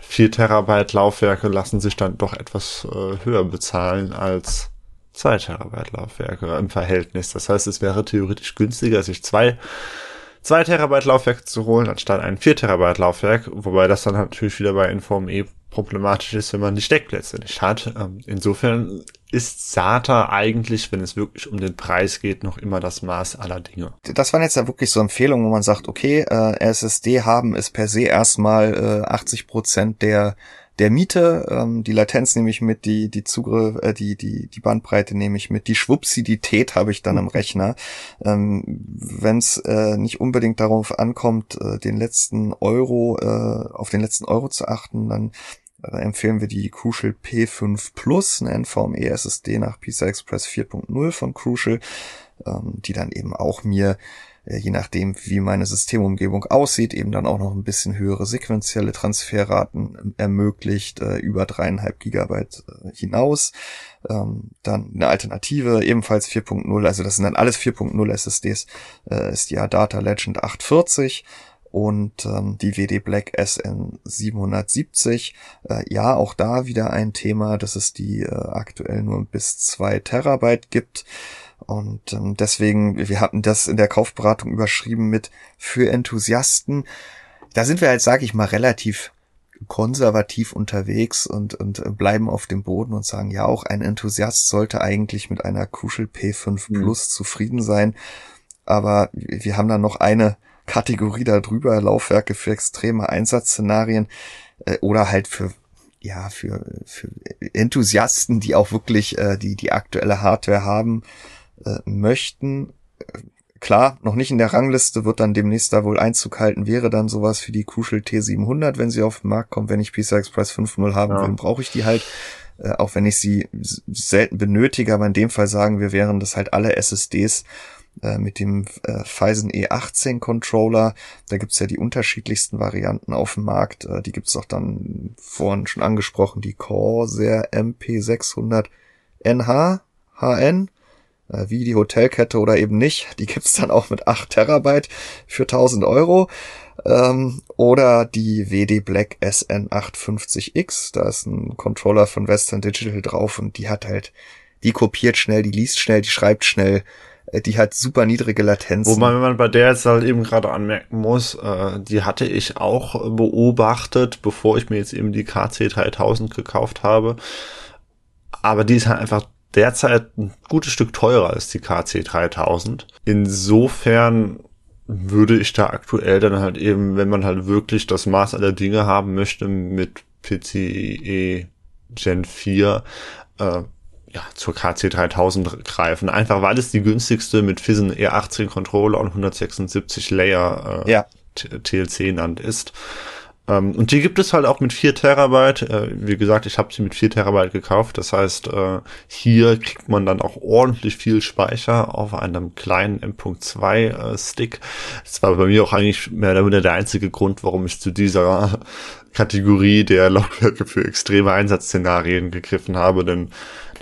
Speaker 2: 4 Terabyte Laufwerke lassen sich dann doch etwas äh, höher bezahlen als 2 Terabyte Laufwerke im Verhältnis. Das heißt, es wäre theoretisch günstiger, sich zwei 2 Terabyte Laufwerk zu holen, anstatt ein 4 Terabyte Laufwerk, wobei das dann natürlich wieder bei Inform E problematisch ist, wenn man die Steckplätze nicht hat. Ähm, insofern ist SATA eigentlich, wenn es wirklich um den Preis geht, noch immer das Maß aller Dinge.
Speaker 1: Das waren jetzt ja wirklich so Empfehlungen, wo man sagt, okay, äh, SSD haben ist per se erstmal äh, 80 Prozent der der Miete, ähm, die Latenz nehme ich mit, die die Zugriff, äh, die die die Bandbreite nehme ich mit, die Schwupsidität habe ich dann im Rechner. Ähm, Wenn es äh, nicht unbedingt darauf ankommt, äh, den letzten Euro äh, auf den letzten Euro zu achten, dann äh, empfehlen wir die Crucial P5 Plus, eine NVMe SSD nach PCI Express 4.0 von Crucial, ähm, die dann eben auch mir je nachdem, wie meine Systemumgebung aussieht, eben dann auch noch ein bisschen höhere sequentielle Transferraten ermöglicht, äh, über dreieinhalb Gigabyte äh, hinaus. Ähm, dann eine Alternative, ebenfalls 4.0, also das sind dann alles 4.0 SSDs, ist die Adata Legend 840 und ähm, die WD Black SN 770. Äh, ja, auch da wieder ein Thema, dass es die äh, aktuell nur bis zwei Terabyte gibt. Und ähm, deswegen, wir hatten das in der Kaufberatung überschrieben mit für Enthusiasten. Da sind wir halt, sage ich mal, relativ konservativ unterwegs und, und bleiben auf dem Boden und sagen, ja, auch ein Enthusiast sollte eigentlich mit einer Crucial P5 mhm. Plus mhm. zufrieden sein. Aber wir haben da noch eine Kategorie darüber, Laufwerke für extreme Einsatzszenarien äh, oder halt für ja, für, für Enthusiasten, die auch wirklich äh, die, die aktuelle Hardware haben äh, möchten. Klar, noch nicht in der Rangliste, wird dann demnächst da wohl Einzug halten, wäre dann sowas für die Crucial T700, wenn sie auf den Markt kommt. Wenn ich PCI Express 5.0 haben ja. will, brauche ich die halt. Äh, auch wenn ich sie selten benötige, aber in dem Fall sagen wir, wären das halt alle SSDs äh, mit dem äh, Phison E18 Controller. Da gibt's ja die unterschiedlichsten Varianten auf dem Markt. Äh, die gibt's auch dann vorhin schon angesprochen, die Corsair MP600 NH, HN äh, wie die Hotelkette oder eben nicht. Die gibt's dann auch mit 8 Terabyte für 1000 Euro. Ähm, oder die WD Black SN850X. Da ist ein Controller von Western Digital drauf und die hat halt, die kopiert schnell, die liest schnell, die schreibt schnell. Äh, die hat super niedrige Latenz.
Speaker 2: Wobei man bei der jetzt halt eben gerade anmerken muss, äh, die hatte ich auch beobachtet, bevor ich mir jetzt eben die KC3000 gekauft habe. Aber die ist halt einfach derzeit ein gutes Stück teurer als die KC 3000. Insofern würde ich da aktuell dann halt eben, wenn man halt wirklich das Maß aller Dinge haben möchte, mit PCIe Gen 4 äh, ja, zur KC 3000 greifen. Einfach weil es die günstigste mit Phison E18 Controller und 176 Layer äh, ja. TLC nannt ist. Ähm, und die gibt es halt auch mit 4 Terabyte. Äh, wie gesagt, ich habe sie mit 4 Terabyte gekauft. Das heißt, äh, hier kriegt man dann auch ordentlich viel Speicher auf einem kleinen M.2 äh, Stick. Das war bei mir auch eigentlich mehr oder weniger der einzige Grund, warum ich zu dieser Kategorie der Laufwerke für extreme Einsatzszenarien gegriffen habe, denn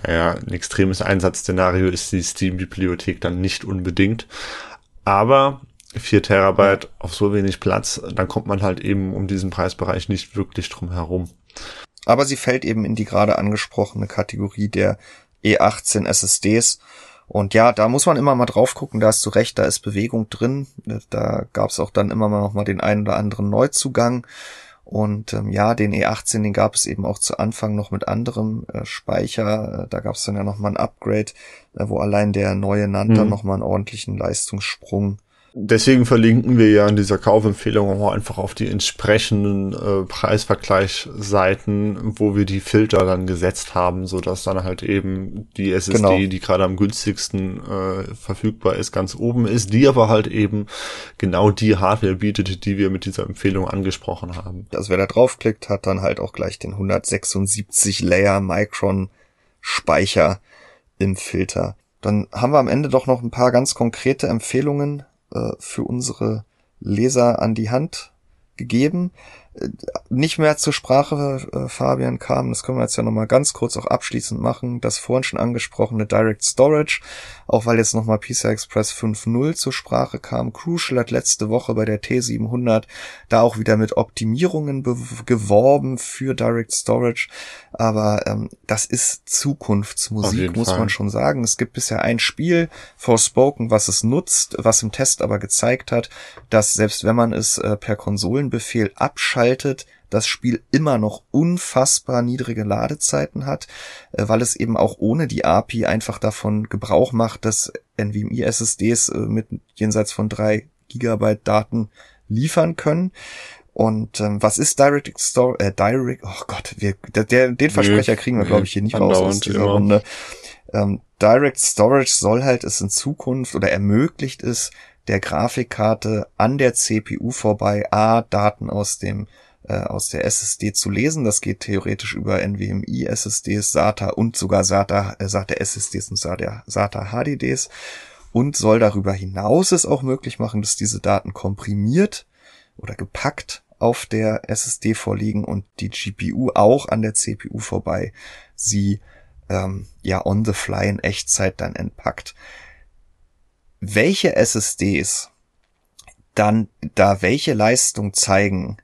Speaker 2: naja, ein extremes Einsatzszenario ist die Steam-Bibliothek dann nicht unbedingt. Aber 4 Terabyte auf so wenig Platz, dann kommt man halt eben um diesen Preisbereich nicht wirklich drum herum.
Speaker 1: Aber sie fällt eben in die gerade angesprochene Kategorie der E18 SSDs. Und ja, da muss man immer mal drauf gucken, da hast du recht, da ist Bewegung drin. Da gab es auch dann immer mal noch mal den einen oder anderen Neuzugang. Und ähm, ja, den E18, den gab es eben auch zu Anfang noch mit anderem äh, Speicher. Äh, da gab es dann ja noch mal ein Upgrade, äh, wo allein der neue Nanta mhm. noch mal einen ordentlichen Leistungssprung
Speaker 2: Deswegen verlinken wir ja in dieser Kaufempfehlung auch einfach auf die entsprechenden äh, Preisvergleichsseiten, wo wir die Filter dann gesetzt haben, so dass dann halt eben die SSD, genau. die gerade am günstigsten äh, verfügbar ist, ganz oben ist, die aber halt eben genau die Hardware bietet, die wir mit dieser Empfehlung angesprochen haben.
Speaker 1: Also wer da draufklickt, hat dann halt auch gleich den 176 Layer Micron Speicher im Filter. Dann haben wir am Ende doch noch ein paar ganz konkrete Empfehlungen äh, für unsere Leser an die Hand gegeben. Nicht mehr zur Sprache, äh, Fabian, kam, das können wir jetzt ja nochmal ganz kurz auch abschließend machen, das vorhin schon angesprochene Direct Storage, auch weil jetzt nochmal PCI Express 5.0 zur Sprache kam. Crucial hat letzte Woche bei der T700 da auch wieder mit Optimierungen geworben für Direct Storage, aber ähm, das ist Zukunftsmusik, muss Fall. man schon sagen. Es gibt bisher ein Spiel, Forspoken, was es nutzt, was im Test aber gezeigt hat, dass selbst wenn man es äh, per Konsolenbefehl abschaltet, schaltet, das Spiel immer noch unfassbar niedrige Ladezeiten hat, äh, weil es eben auch ohne die API einfach davon Gebrauch macht, dass NVMe SSDs äh, mit jenseits von drei Gigabyte Daten liefern können. Und ähm, was ist Direct Store? Äh, Direct, oh Gott, wir, der, den Versprecher kriegen wir, glaube ich, hier nicht raus aus dieser immer. Runde. Ähm, Direct Storage soll halt es in Zukunft oder ermöglicht es, der Grafikkarte an der CPU vorbei A, Daten aus dem äh, aus der SSD zu lesen. Das geht theoretisch über NVMe SSDs, SATA und sogar SATA, äh, SATA SSDs und SATA, SATA HDDs und soll darüber hinaus es auch möglich machen, dass diese Daten komprimiert oder gepackt auf der SSD vorliegen und die GPU auch an der CPU vorbei sie ähm, ja on the fly in Echtzeit dann entpackt welche SSDs dann da welche Leistung zeigen,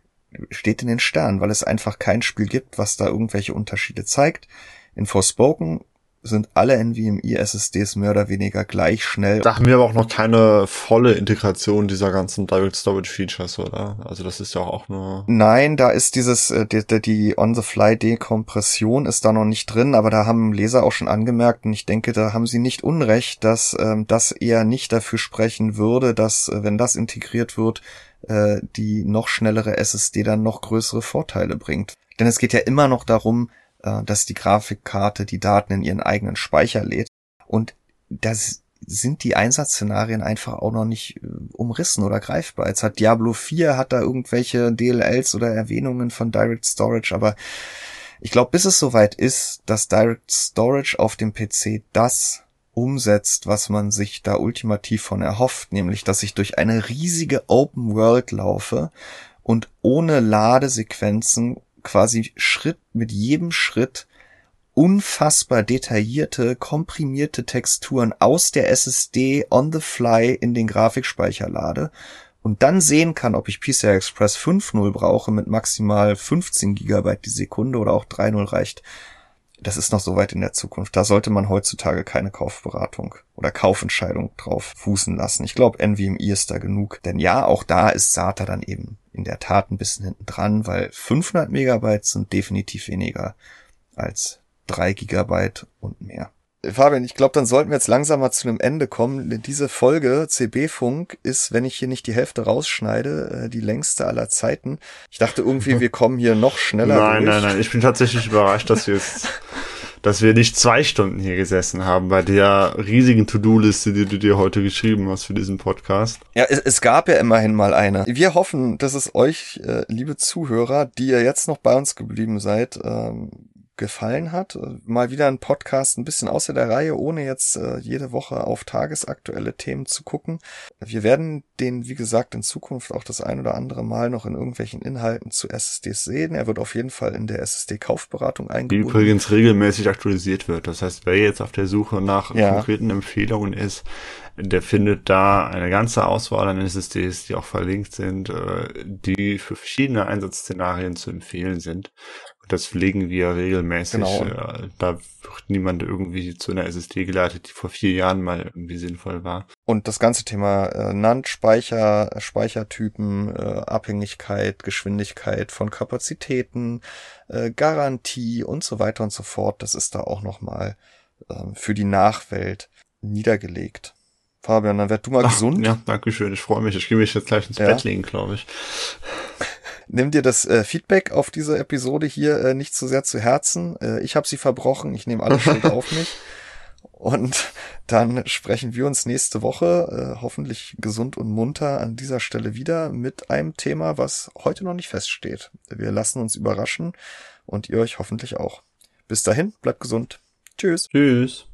Speaker 1: steht in den Sternen, weil es einfach kein Spiel gibt, was da irgendwelche Unterschiede zeigt. In Forspoken sind alle NVMe-SSDs mehr oder weniger gleich schnell.
Speaker 2: Da haben wir aber auch noch keine volle Integration dieser ganzen Direct Storage Features, oder? Also das ist ja auch nur.
Speaker 1: Nein, da ist dieses, äh, die, die On-the-Fly-Dekompression ist da noch nicht drin, aber da haben Leser auch schon angemerkt und ich denke, da haben sie nicht unrecht, dass ähm, das eher nicht dafür sprechen würde, dass, äh, wenn das integriert wird, äh, die noch schnellere SSD dann noch größere Vorteile bringt. Denn es geht ja immer noch darum, dass die Grafikkarte die Daten in ihren eigenen Speicher lädt. Und das sind die Einsatzszenarien einfach auch noch nicht äh, umrissen oder greifbar. Jetzt hat Diablo 4 hat da irgendwelche DLLs oder Erwähnungen von Direct Storage, aber ich glaube, bis es soweit ist, dass Direct Storage auf dem PC das umsetzt, was man sich da ultimativ von erhofft, nämlich dass ich durch eine riesige Open World laufe und ohne Ladesequenzen quasi Schritt mit jedem Schritt unfassbar detaillierte, komprimierte Texturen aus der SSD on the fly in den Grafikspeicher lade und dann sehen kann, ob ich PCI Express 5.0 brauche mit maximal 15 Gigabyte die Sekunde oder auch 3.0 reicht. Das ist noch so weit in der Zukunft. Da sollte man heutzutage keine Kaufberatung oder Kaufentscheidung drauf fußen lassen. Ich glaube, NVMe ist da genug. Denn ja, auch da ist SATA dann eben in der Tat ein bisschen hinten dran, weil 500 Megabyte sind definitiv weniger als 3 Gigabyte und mehr. Fabian, ich glaube, dann sollten wir jetzt langsam mal zu einem Ende kommen. Diese Folge CB-Funk ist, wenn ich hier nicht die Hälfte rausschneide, äh, die längste aller Zeiten. Ich dachte irgendwie, wir kommen hier noch schneller
Speaker 2: Nein, durch. nein, nein. Ich bin tatsächlich überrascht, dass wir jetzt dass wir nicht zwei Stunden hier gesessen haben bei der riesigen To-Do-Liste, die du dir heute geschrieben hast für diesen Podcast.
Speaker 1: Ja, es, es gab ja immerhin mal eine. Wir hoffen, dass es euch, äh, liebe Zuhörer, die ihr jetzt noch bei uns geblieben seid, ähm, gefallen hat. Mal wieder ein Podcast ein bisschen außer der Reihe, ohne jetzt äh, jede Woche auf tagesaktuelle Themen zu gucken. Wir werden den, wie gesagt, in Zukunft auch das ein oder andere Mal noch in irgendwelchen Inhalten zu SSDs sehen. Er wird auf jeden Fall in der SSD-Kaufberatung eingebunden.
Speaker 2: Die übrigens regelmäßig aktualisiert wird. Das heißt, wer jetzt auf der Suche nach
Speaker 1: Ja.
Speaker 2: konkreten Empfehlungen ist, der findet da eine ganze Auswahl an SSDs, die auch verlinkt sind, äh, die für verschiedene Einsatzszenarien zu empfehlen sind. Das pflegen wir regelmäßig.
Speaker 1: Genau.
Speaker 2: Äh, Da wird niemand irgendwie zu einer SSD geleitet, die vor vier Jahren mal irgendwie sinnvoll war.
Speaker 1: Und das ganze Thema äh, NAND, Speicher, äh, Speichertypen, äh, Abhängigkeit, Geschwindigkeit von Kapazitäten, äh, Garantie und so weiter und so fort, das ist da auch nochmal ähm, für die Nachwelt niedergelegt. Fabian, dann werd du mal
Speaker 2: Ach,
Speaker 1: gesund.
Speaker 2: Ja, danke schön. Ich freue mich. Ich gehe mich jetzt gleich ins
Speaker 1: Ja.
Speaker 2: Bett legen, glaube ich.
Speaker 1: Nimm dir das äh, Feedback auf diese Episode hier äh, nicht zu sehr zu Herzen. Äh, ich habe sie verbrochen. Ich nehme alle Schuld auf mich. Und dann sprechen wir uns nächste Woche, äh, hoffentlich gesund und munter, an dieser Stelle wieder mit einem Thema, was heute noch nicht feststeht. Wir lassen uns überraschen und ihr euch hoffentlich auch. Bis dahin, bleibt gesund. Tschüss.
Speaker 2: Tschüss.